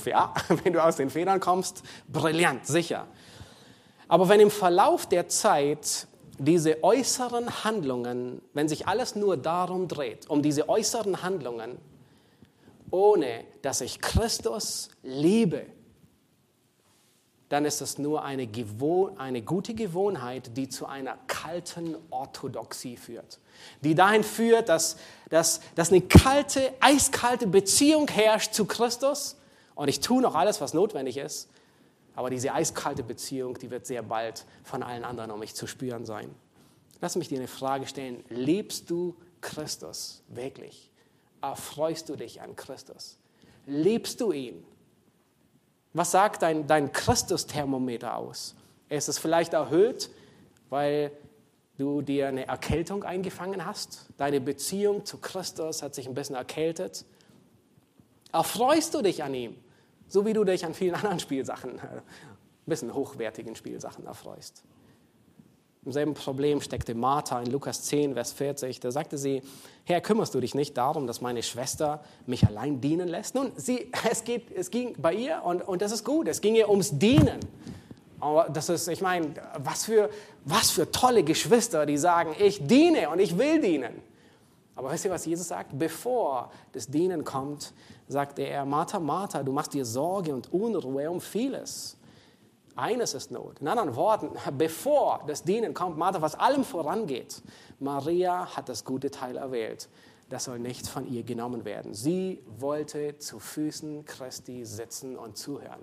Ja, wenn du aus den Federn kommst, brillant, sicher. Aber wenn im Verlauf der Zeit diese äußeren Handlungen, wenn sich alles nur darum dreht, um diese äußeren Handlungen, ohne dass ich Christus liebe, dann ist es nur eine, eine, gute Gewohnheit, die zu einer kalten Orthodoxie führt. Die dahin führt, dass, dass, dass eine kalte, eiskalte Beziehung herrscht zu Christus. Und ich tue noch alles, was notwendig ist. Aber diese eiskalte Beziehung, die wird sehr bald von allen anderen um mich zu spüren sein. Lass mich dir eine Frage stellen. Liebst du Christus wirklich? Erfreust du dich an Christus? Liebst du ihn? Was sagt dein, dein Christus-Thermometer aus? Ist es vielleicht erhöht, weil du dir eine Erkältung eingefangen hast? Deine Beziehung zu Christus hat sich ein bisschen erkältet? Erfreust du dich an ihm? So wie du dich an vielen anderen Spielsachen, ein bisschen hochwertigen Spielsachen erfreust. Im selben Problem steckte Martha in Lukas 10, Vers 40. Da sagte sie, Herr, kümmerst du dich nicht darum, dass meine Schwester mich allein dienen lässt? Nun, sie, es, geht, es ging bei ihr und, und das ist gut. Es ging ihr ums Dienen. Aber das ist, ich meine, was für, was für tolle Geschwister, die sagen, ich diene und ich will dienen. Aber wisst ihr, was Jesus sagt? Bevor das Dienen kommt, sagte er, Martha, Martha, du machst dir Sorge und Unruhe um vieles. Eines ist Not. In anderen Worten, bevor das Dienen kommt, Martha, was allem vorangeht, Maria hat das gute Teil erwählt. Das soll nicht von ihr genommen werden. Sie wollte zu Füßen Christi sitzen und zuhören.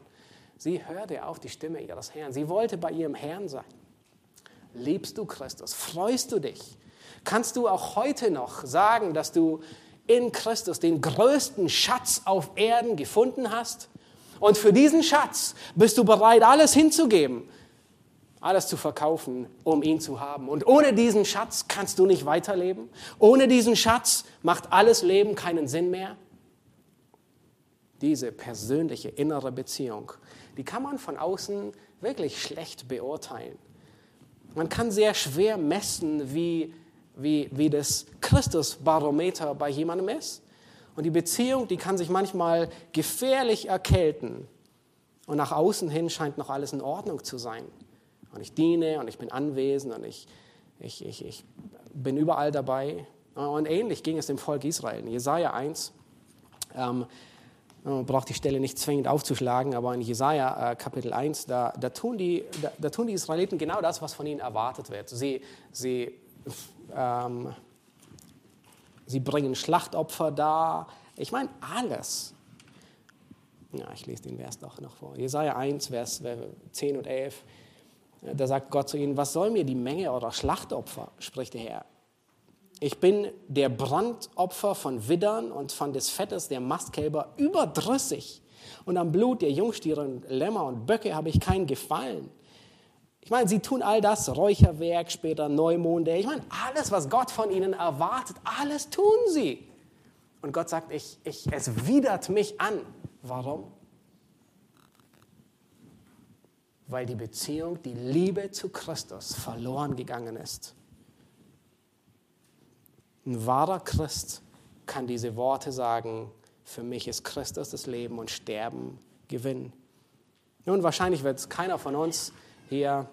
Sie hörte auf die Stimme ihres Herrn. Sie wollte bei ihrem Herrn sein. Liebst du Christus? Freust du dich? Kannst du auch heute noch sagen, dass du in Christus den größten Schatz auf Erden gefunden hast? Und für diesen Schatz bist du bereit, alles hinzugeben, alles zu verkaufen, um ihn zu haben. Und ohne diesen Schatz kannst du nicht weiterleben. Ohne diesen Schatz macht alles Leben keinen Sinn mehr. Diese persönliche innere Beziehung, die kann man von außen wirklich schlecht beurteilen. Man kann sehr schwer messen, wie, wie, wie das Christusbarometer bei jemandem ist. Und die Beziehung, die kann sich manchmal gefährlich erkälten. Und nach außen hin scheint noch alles in Ordnung zu sein. Und ich diene und ich bin anwesend und ich, ich, ich, ich bin überall dabei. Und ähnlich ging es dem Volk Israel. In Jesaja 1, ähm, man braucht die Stelle nicht zwingend aufzuschlagen, aber in Jesaja äh, Kapitel 1, da, da, tun die, da, da, tun die Israeliten genau das, was von ihnen erwartet wird. Sie, sie ähm, Sie bringen Schlachtopfer dar. Ich meine, alles. Ja, ich lese den Vers doch noch vor. Jesaja 1, Vers 10 und 11. Da sagt Gott zu ihnen: Was soll mir die Menge eurer Schlachtopfer, spricht der Herr. Ich bin der Brandopfer von Widdern und von des Fettes der Mastkälber überdrüssig. Und am Blut der Jungstiere und Lämmer und Böcke habe ich keinen Gefallen. Ich meine, sie tun all das, Räucherwerk, später Neumonde. Ich meine, alles, was Gott von ihnen erwartet, alles tun sie. Und Gott sagt, ich, ich, es widert mich an. Warum? Weil die Beziehung, die Liebe zu Christus verloren gegangen ist. Ein wahrer Christ kann diese Worte sagen, für mich ist Christus das Leben und Sterben Gewinn. Nun, wahrscheinlich wird es keiner von uns hier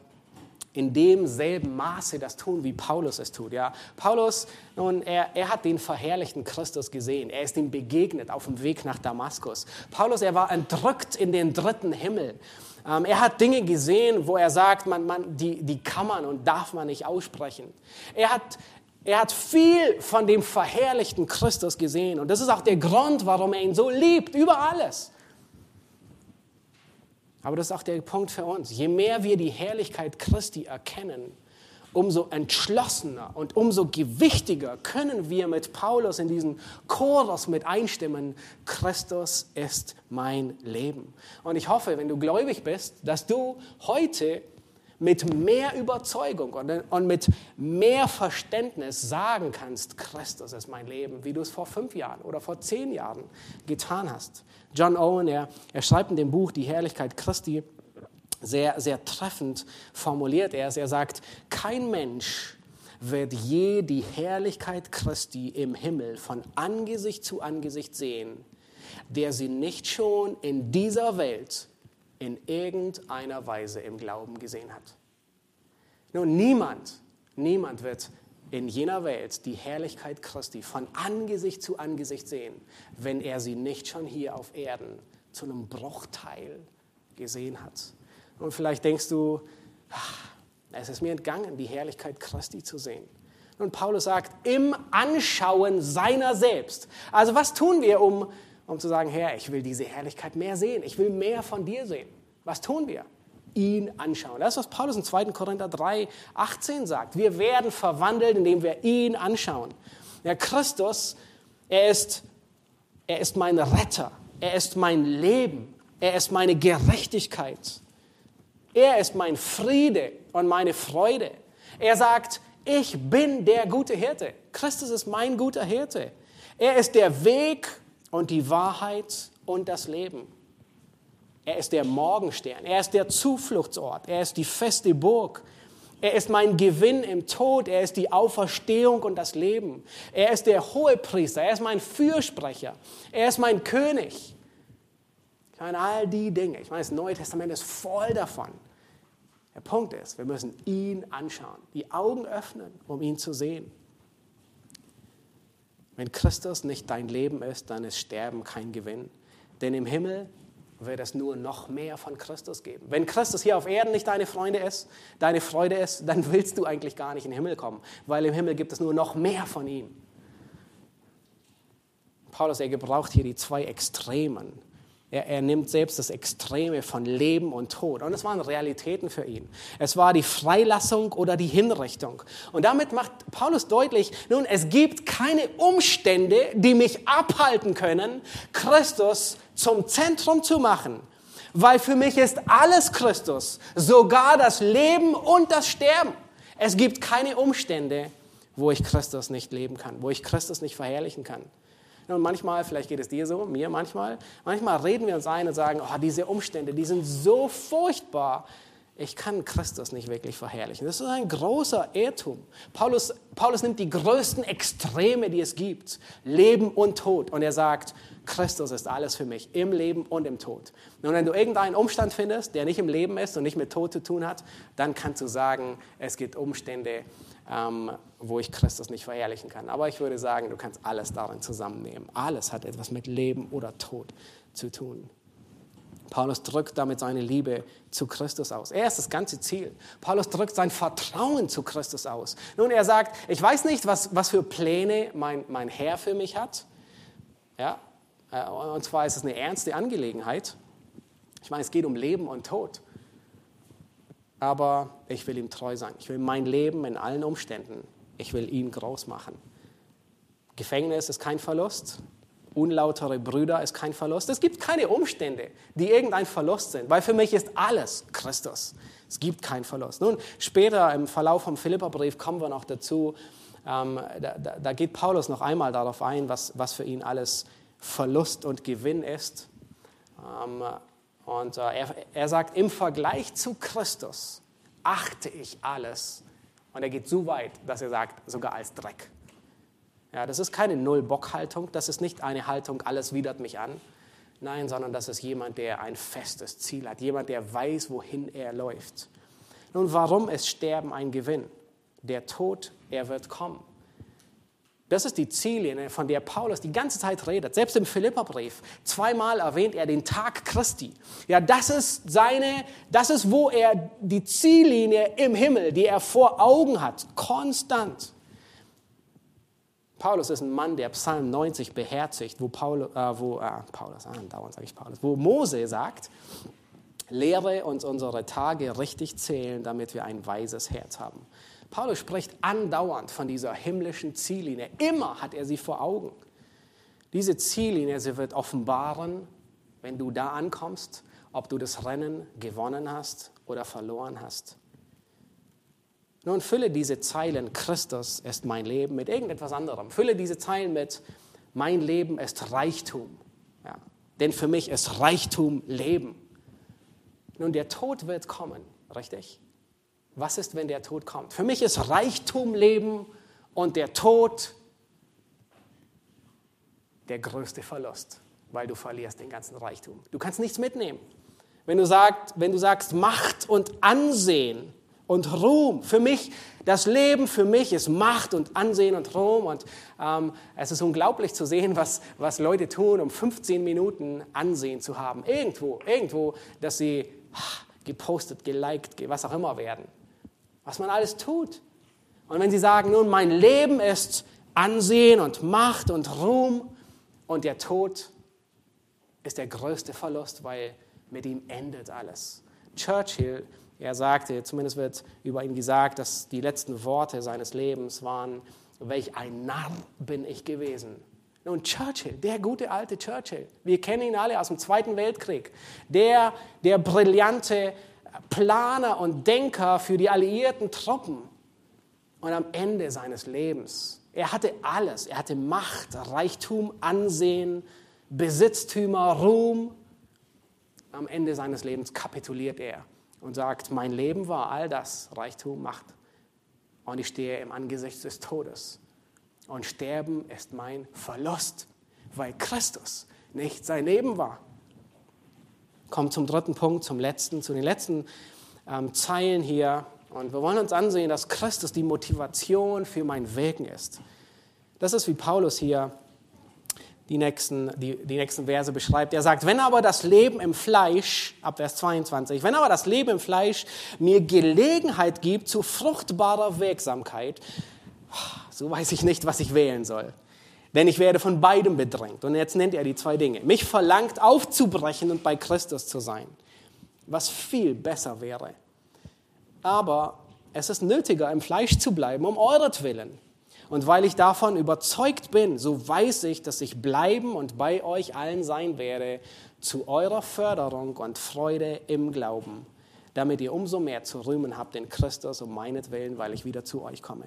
in demselben Maße das tun, wie Paulus es tut. Ja, Paulus, nun, er, er hat den verherrlichten Christus gesehen. Er ist ihm begegnet auf dem Weg nach Damaskus. Paulus, er war entrückt in den dritten Himmel. Ähm, er hat Dinge gesehen, wo er sagt, man, man, die, die kann man und darf man nicht aussprechen. Er hat, er hat viel von dem verherrlichten Christus gesehen. Und das ist auch der Grund, warum er ihn so liebt, über alles. Aber das ist auch der Punkt für uns. Je mehr wir die Herrlichkeit Christi erkennen, umso entschlossener und umso gewichtiger können wir mit Paulus in diesen Chorus mit einstimmen, Christus ist mein Leben. Und ich hoffe, wenn du gläubig bist, dass du heute mit mehr Überzeugung und, mit mehr Verständnis sagen kannst, Christus ist mein Leben, wie du es vor fünf Jahren oder vor zehn Jahren getan hast. John Owen, er, er schreibt in dem Buch Die Herrlichkeit Christi, sehr, sehr treffend formuliert er es. Er sagt, kein Mensch wird je die Herrlichkeit Christi im Himmel von Angesicht zu Angesicht sehen, der sie nicht schon in dieser Welt in irgendeiner Weise im Glauben gesehen hat. Nun, niemand, niemand wird in jener Welt die Herrlichkeit Christi von Angesicht zu Angesicht sehen, wenn er sie nicht schon hier auf Erden zu einem Bruchteil gesehen hat. Und vielleicht denkst du, ach, es ist mir entgangen, die Herrlichkeit Christi zu sehen. Und Paulus sagt, im Anschauen seiner selbst. Also was tun wir, um, um zu sagen, Herr, ich will diese Herrlichkeit mehr sehen, ich will mehr von dir sehen. Was tun wir? Ihn anschauen. Das ist, was Paulus in 2. Korinther 3, 18 sagt. Wir werden verwandelt, indem wir ihn anschauen. Der Christus, er ist, er ist mein Retter, er ist mein Leben, er ist meine Gerechtigkeit. Er ist mein Friede und meine Freude. Er sagt, ich bin der gute Hirte. Christus ist mein guter Hirte. Er ist der Weg und die Wahrheit und das Leben. Er ist der Morgenstern. Er ist der Zufluchtsort. Er ist die feste Burg. Er ist mein Gewinn im Tod. Er ist die Auferstehung und das Leben. Er ist der Hohepriester. Er ist mein Fürsprecher. Er ist mein König. Ich meine, all die Dinge. Ich meine, das Neue Testament ist voll davon. Der Punkt ist, wir müssen ihn anschauen, die Augen öffnen, um ihn zu sehen. Wenn Christus nicht dein Leben ist, dann ist Sterben kein Gewinn. Denn im Himmel wird es nur noch mehr von Christus geben. Wenn Christus hier auf Erden nicht deine Freunde ist, deine Freude ist, dann willst du eigentlich gar nicht in den Himmel kommen, weil im Himmel gibt es nur noch mehr von ihm. Paulus, er gebraucht hier die zwei Extremen er, er, nimmt selbst das Extreme von Leben und Tod. Und es waren Realitäten für ihn. Es war die Freilassung oder die Hinrichtung. Und damit macht Paulus deutlich, nun, es gibt keine Umstände, die mich abhalten können, Christus zum Zentrum zu machen. Weil für mich ist alles Christus, sogar das Leben und das Sterben. Es gibt keine Umstände, wo ich Christus nicht leben kann, wo ich Christus nicht verherrlichen kann. Und manchmal, vielleicht geht es dir so, mir manchmal, manchmal reden wir uns ein und sagen, oh, diese Umstände, die sind so furchtbar. Ich kann Christus nicht wirklich verherrlichen. Das ist ein großer Irrtum. Paulus, Paulus nimmt die größten Extreme, die es gibt, Leben und Tod, und er sagt, Christus ist alles für mich, im Leben und im Tod. Und wenn du irgendeinen Umstand findest, der nicht im Leben ist und nicht mit Tod zu tun hat, dann kannst du sagen, es gibt Umstände, ähm, wo ich Christus nicht verherrlichen kann. Aber ich würde sagen, du kannst alles darin zusammennehmen. Alles hat etwas mit Leben oder Tod zu tun. Paulus drückt damit seine Liebe zu Christus aus. Er ist das ganze Ziel. Paulus drückt sein Vertrauen zu Christus aus. Nun, er sagt, ich weiß nicht, was, was für Pläne mein, mein Herr für mich hat. Ja, äh, und zwar ist es eine ernste Angelegenheit. Ich meine, es geht um Leben und Tod aber ich will ihm treu sein. Ich will mein Leben in allen Umständen, ich will ihn groß machen. Gefängnis ist kein Verlust, unlautere Brüder ist kein Verlust. Es gibt keine Umstände, die irgendein Verlust sind, weil für mich ist alles Christus. Es gibt keinen Verlust. Nun, später im Verlauf vom Philipperbrief kommen wir noch dazu, ähm, da, da, da, geht Paulus noch einmal darauf ein, was, was für ihn alles Verlust und Gewinn ist. Ähm, und äh, er, er sagt, im Vergleich zu Christus achte ich alles. Und er geht so weit, dass er sagt, sogar als Dreck. Ja, das ist keine Null-Bock-Haltung, das ist nicht eine Haltung, alles widert mich an. Nein, sondern das ist jemand, der ein festes Ziel hat, jemand, der weiß, wohin er läuft. Nun, warum ist Sterben ein Gewinn? Der Tod, er wird kommen. Das ist die Ziellinie, von der Paulus die ganze Zeit redet. Selbst im Philipperbrief. Zweimal erwähnt er den Tag Christi. Ja, das ist seine, das ist, wo er die Ziellinie im Himmel, die er vor Augen hat. Konstant. Paulus ist ein Mann, der Psalm 90 beherzigt, wo, Paul, äh, wo äh, Paulus, ah, dauernd sage ich Paulus, wo Mose sagt, lehre uns unsere Tage richtig zählen, damit wir ein weises Herz haben. Paulus spricht andauernd von dieser himmlischen Ziellinie. Immer hat er sie vor Augen. Diese Ziellinie, sie wird offenbaren, wenn du da ankommst, ob du das Rennen gewonnen hast oder verloren hast. Nun fülle diese Zeilen, Christus ist mein Leben, mit irgendetwas anderem. Fülle diese Zeilen mit, mein Leben ist Reichtum. Ja. Denn für mich ist Reichtum Leben. Nun, der Tod wird kommen, richtig? Was ist, wenn der Tod kommt? Für mich ist Reichtum Leben und der Tod der größte Verlust, weil du verlierst den ganzen Reichtum. Du kannst nichts mitnehmen. Wenn du, sagst, wenn du sagst Macht und Ansehen, und Ruhm. Für mich, das Leben für mich ist Macht und Ansehen und Ruhm. Und ähm, es ist unglaublich zu sehen, was, was Leute tun, um 15 Minuten Ansehen zu haben. Irgendwo, irgendwo, dass sie gepostet, geliked, was auch immer werden. Was man alles tut. Und wenn sie sagen, nun, mein Leben ist Ansehen und Macht und Ruhm und der Tod ist der größte Verlust, weil mit ihm endet alles. Churchill er sagte, zumindest wird über ihn gesagt, dass die letzten Worte seines Lebens waren, welch ein Narr bin ich gewesen. Nun, Churchill, der gute alte Churchill, wir kennen ihn alle aus dem Zweiten Weltkrieg, der, der brillante Planer und Denker für die alliierten Truppen. Und am Ende seines Lebens, er hatte alles, er hatte Macht, Reichtum, Ansehen, Besitztümer, Ruhm. Am Ende seines Lebens kapituliert er und sagt, mein Leben war all das, Reichtum, Macht. Und ich stehe im Angesicht des Todes. Und Sterben ist mein Verlust, weil Christus nicht sein Leben war. Kommt zum dritten Punkt, zum letzten, zu den letzten ähm, Zeilen hier. Und wir wollen uns ansehen, dass Christus die Motivation für mein Wirken ist. Das ist, wie Paulus hier die nächsten, die, die nächsten Verse beschreibt. Er sagt, wenn aber das Leben im Fleisch, ab Vers 22, wenn aber das Leben im Fleisch mir Gelegenheit gibt zu fruchtbarer Wirksamkeit, so weiß ich nicht, was ich wählen soll. Denn ich werde von beidem bedrängt. Und jetzt nennt er die zwei Dinge. Mich verlangt aufzubrechen und bei Christus zu sein, was viel besser wäre. Aber es ist nötiger, im Fleisch zu bleiben, um euretwillen. Und weil ich davon überzeugt bin, so weiß ich, dass ich bleiben und bei euch allen sein werde, zu eurer Förderung und Freude im Glauben, damit ihr umso mehr zu rühmen habt in Christus um meinetwillen, weil ich wieder zu euch komme.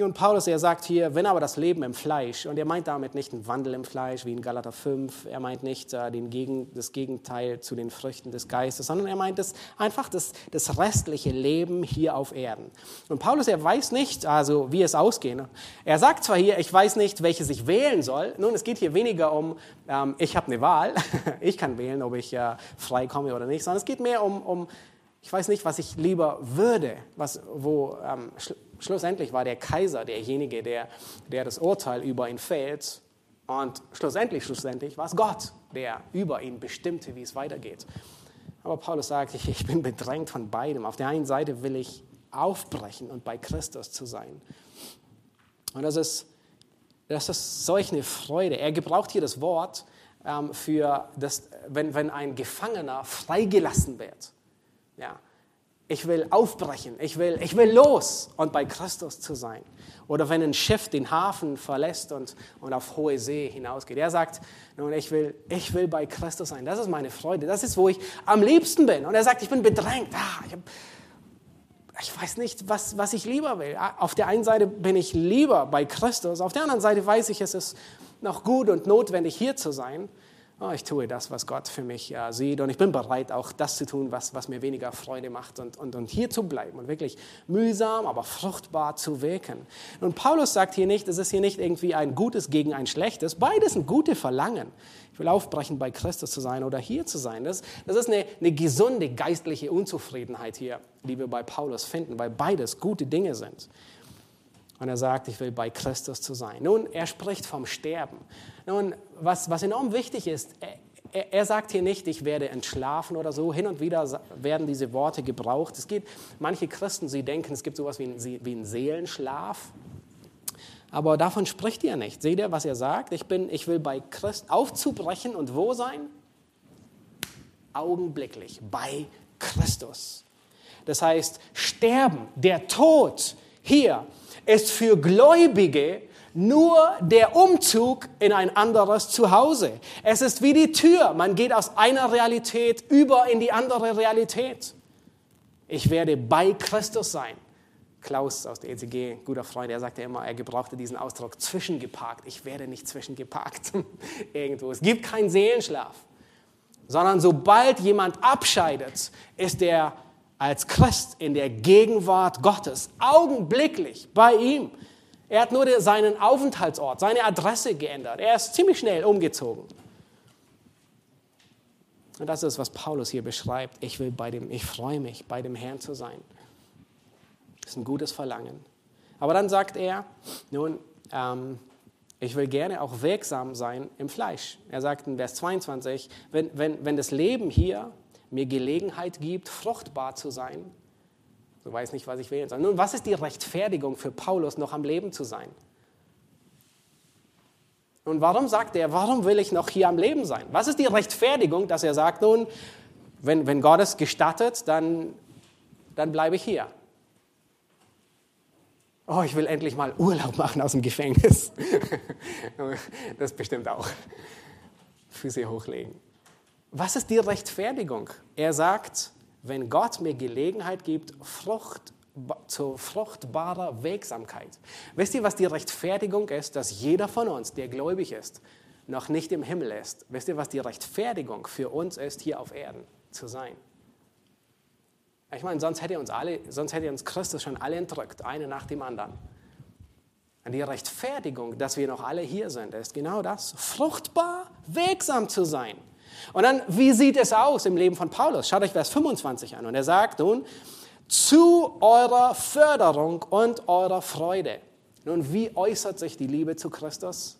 Und Paulus, er sagt hier, wenn aber das Leben im Fleisch, und er meint damit nicht einen Wandel im Fleisch wie in Galater 5, er meint nicht äh, den Gegen, das Gegenteil zu den Früchten des Geistes, sondern er meint das, einfach das, das restliche Leben hier auf Erden. Und Paulus, er weiß nicht, also wie es ausgeht. Er sagt zwar hier, ich weiß nicht, welches ich wählen soll. Nun, es geht hier weniger um, ähm, ich habe eine Wahl, ich kann wählen, ob ich äh, frei komme oder nicht, sondern es geht mehr um, um ich weiß nicht, was ich lieber würde, was, wo ähm, Schlussendlich war der Kaiser derjenige, der, der das Urteil über ihn fällt. Und schlussendlich, schlussendlich war es Gott, der über ihn bestimmte, wie es weitergeht. Aber Paulus sagt, ich, ich bin bedrängt von beidem. Auf der einen Seite will ich aufbrechen und bei Christus zu sein. Und das ist, das ist solch eine Freude. Er gebraucht hier das Wort ähm, für, das, wenn, wenn ein Gefangener freigelassen wird. Ja, ich will aufbrechen, ich will, ich will los und bei Christus zu sein. Oder wenn ein Schiff den Hafen verlässt und, und auf hohe See hinausgeht. Er sagt, nun, ich will, ich will bei Christus sein. Das ist meine Freude. Das ist, wo ich am liebsten bin. Und er sagt, ich bin bedrängt. Ah, ich, hab, ich weiß nicht, was, was ich lieber will. Auf der einen Seite bin ich lieber bei Christus. Auf der anderen Seite weiß ich, es ist noch gut und notwendig, hier zu sein. Oh, ich tue das, was Gott für mich äh, sieht und ich bin bereit, auch das zu tun, was, was mir weniger Freude macht und, und, und hier zu bleiben und wirklich mühsam, aber fruchtbar zu wirken. Und Paulus sagt hier nicht, es ist hier nicht irgendwie ein Gutes gegen ein Schlechtes, beides sind gute Verlangen. Ich will aufbrechen, bei Christus zu sein oder hier zu sein. Das, das ist eine, eine gesunde geistliche Unzufriedenheit hier, die wir bei Paulus finden, weil beides gute Dinge sind. Und er sagt, ich will bei Christus zu sein. Nun, er spricht vom Sterben. Nun, was, was enorm wichtig ist, er, er, sagt hier nicht, ich werde entschlafen oder so. Hin und wieder werden diese Worte gebraucht. Es geht, manche Christen, sie denken, es gibt sowas wie einen, wie einen Seelenschlaf. Aber davon spricht er nicht. Seht ihr, was er sagt? Ich, bin, ich will bei Christ aufzubrechen und wo sein? Augenblicklich, bei Christus. Das heißt, sterben, der Tod hier ist für Gläubige nur der Umzug in ein anderes Zuhause. Es ist wie die Tür. Man geht aus einer Realität über in die andere Realität. Ich werde bei Christus sein. Klaus aus der ECG, guter Freund, er sagte immer, er gebrauchte diesen Ausdruck zwischengeparkt. Ich werde nicht zwischengeparkt irgendwo. Es gibt keinen Seelenschlaf, sondern sobald jemand abscheidet, ist er als Christ in der Gegenwart Gottes, augenblicklich bei ihm. Er hat nur seinen Aufenthaltsort, seine Adresse geändert. Er ist ziemlich schnell umgezogen. Und das ist, was Paulus hier beschreibt. Ich will bei dem, ich freue mich, bei dem Herrn zu sein. Das ist ein gutes Verlangen. Aber dann sagt er, nun, ähm, ich will gerne auch wirksam sein im Fleisch. Er sagt in Vers 22, wenn, wenn, wenn das Leben hier mir Gelegenheit gibt, fruchtbar zu sein, so weiß nicht, was ich wählen soll. Nun, was ist die Rechtfertigung für Paulus, noch am Leben zu sein? Und warum sagt er, warum will ich noch hier am Leben sein? Was ist die Rechtfertigung, dass er sagt, nun, wenn, wenn Gott es gestattet, dann, dann bleibe ich hier. Oh, ich will endlich mal Urlaub machen aus dem Gefängnis. das bestimmt auch. Füße hochlegen. Was ist die Rechtfertigung? Er sagt, wenn Gott mir Gelegenheit gibt, Frucht, zur fruchtbarer Wirksamkeit. Wisst ihr, was die Rechtfertigung ist, dass jeder von uns, der gläubig ist, noch nicht im Himmel ist? Wisst ihr, was die Rechtfertigung für uns ist, hier auf Erden zu sein? Ich meine, sonst hätte uns alle, sonst hätte uns Christus schon alle entrückt, eine nach dem anderen. Und die Rechtfertigung, dass wir noch alle hier sind, ist genau das, fruchtbar, wirksam zu sein. Und dann, wie sieht es aus im Leben von Paulus? Schaut euch Vers 25 an. Und er sagt nun, zu eurer Förderung und eurer Freude. Nun, wie äußert sich die Liebe zu Christus?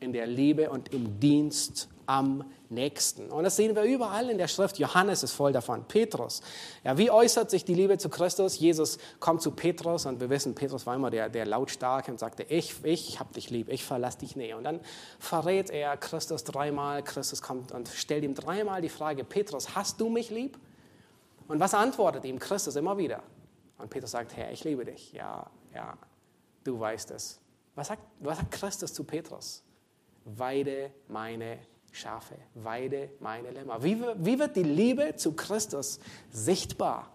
In der Liebe und im Dienst am Nächsten. Und das sehen wir überall in der Schrift. Johannes ist voll davon. Petrus. Ja, wie äußert sich die Liebe zu Christus? Jesus kommt zu Petrus und wir wissen, Petrus war immer der, der lautstarke und sagte, ich, ich hab dich lieb, ich verlasse dich nie. Und dann verrät er Christus dreimal. Christus kommt und stellt ihm dreimal die Frage, Petrus, hast du mich lieb? Und was antwortet ihm Christus immer wieder? Und Petrus sagt, Herr, ich liebe dich. Ja, ja, du weißt es. Was sagt, was sagt Christus zu Petrus? Weide meine Schafe, weide meine Lämmer. Wie, wie wird die Liebe zu Christus sichtbar?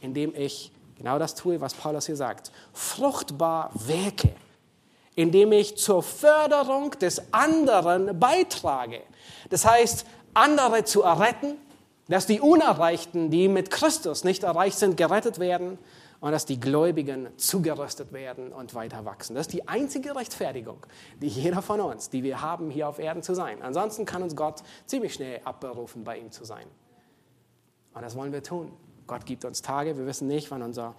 Indem ich genau das tue, was Paulus hier sagt. Fruchtbar wirke. Indem ich zur Förderung des anderen beitrage. Das heißt, andere zu erretten, dass die Unerreichten, die mit Christus nicht erreicht sind, gerettet werden und dass die Gläubigen zugerüstet werden und weiter wachsen. Das ist die einzige Rechtfertigung, die jeder von uns, die wir haben, hier auf Erden zu sein. Ansonsten kann uns Gott ziemlich schnell abberufen, bei ihm zu sein. Und das wollen wir tun. Gott gibt uns Tage, wir wissen nicht, wann unser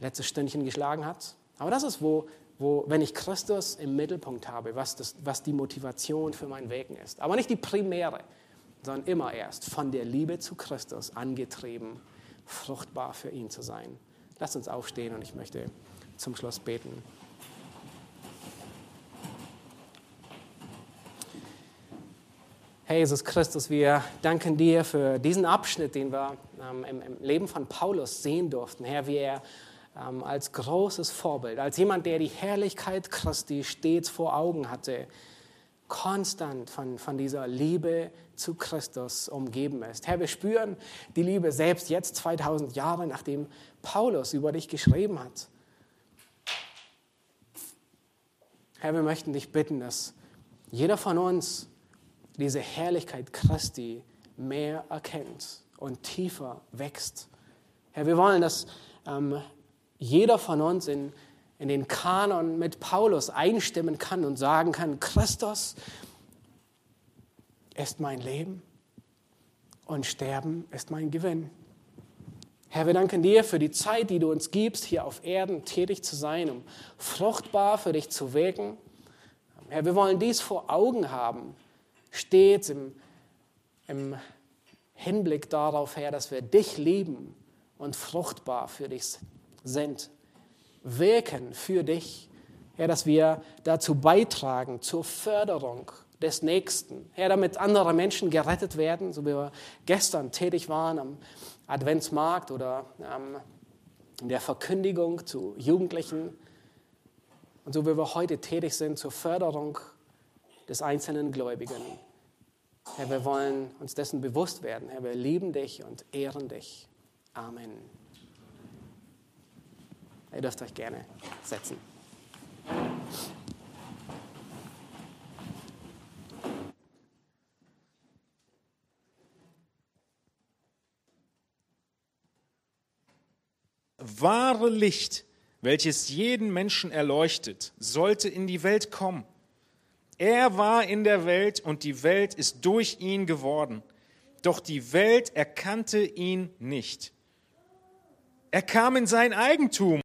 letztes Stündchen geschlagen hat. Aber das ist, wo, wo wenn ich Christus im Mittelpunkt habe, was, das, was die Motivation für mein Wegen ist. Aber nicht die primäre, sondern immer erst von der Liebe zu Christus angetrieben, fruchtbar für ihn zu sein. Lasst uns aufstehen und ich möchte zum Schluss beten. Herr Jesus Christus, wir danken dir für diesen Abschnitt, den wir ähm, im, im, Leben von Paulus sehen durften. Herr, wie er ähm, als großes Vorbild, als jemand, der die Herrlichkeit Christi stets vor Augen hatte, konstant von, von dieser Liebe zu Christus umgeben ist. Herr, wir spüren die Liebe selbst jetzt 2000 Jahre, nachdem Paulus über dich geschrieben hat. Herr, wir möchten dich bitten, dass jeder von uns diese Herrlichkeit Christi mehr erkennt und tiefer wächst. Herr, wir wollen, dass ähm, jeder von uns in in den Kanon mit Paulus einstimmen kann und sagen kann, Christus ist mein Leben und Sterben ist mein Gewinn. Herr, wir danken dir für die Zeit, die du uns gibst, hier auf Erden tätig zu sein, um fruchtbar für dich zu wirken. Herr, wir wollen dies vor Augen haben, stets im, im Hinblick darauf, Herr, dass wir dich lieben und fruchtbar für dich sind wirken für dich. Herr, dass wir dazu beitragen zur Förderung des Nächsten. Herr, damit andere Menschen gerettet werden, so wie wir gestern tätig waren am Adventsmarkt oder ähm, in der Verkündigung zu Jugendlichen und so wie wir heute tätig sind zur Förderung des einzelnen Gläubigen. Herr, wir wollen uns dessen bewusst werden. Herr, wir lieben dich und ehren dich. Amen. Ihr dürft euch gerne setzen. wahre Licht, welches jeden Menschen erleuchtet, sollte in die Welt kommen. Er war in der Welt und die Welt ist durch ihn geworden. Doch die Welt erkannte ihn nicht. Er kam in sein Eigentum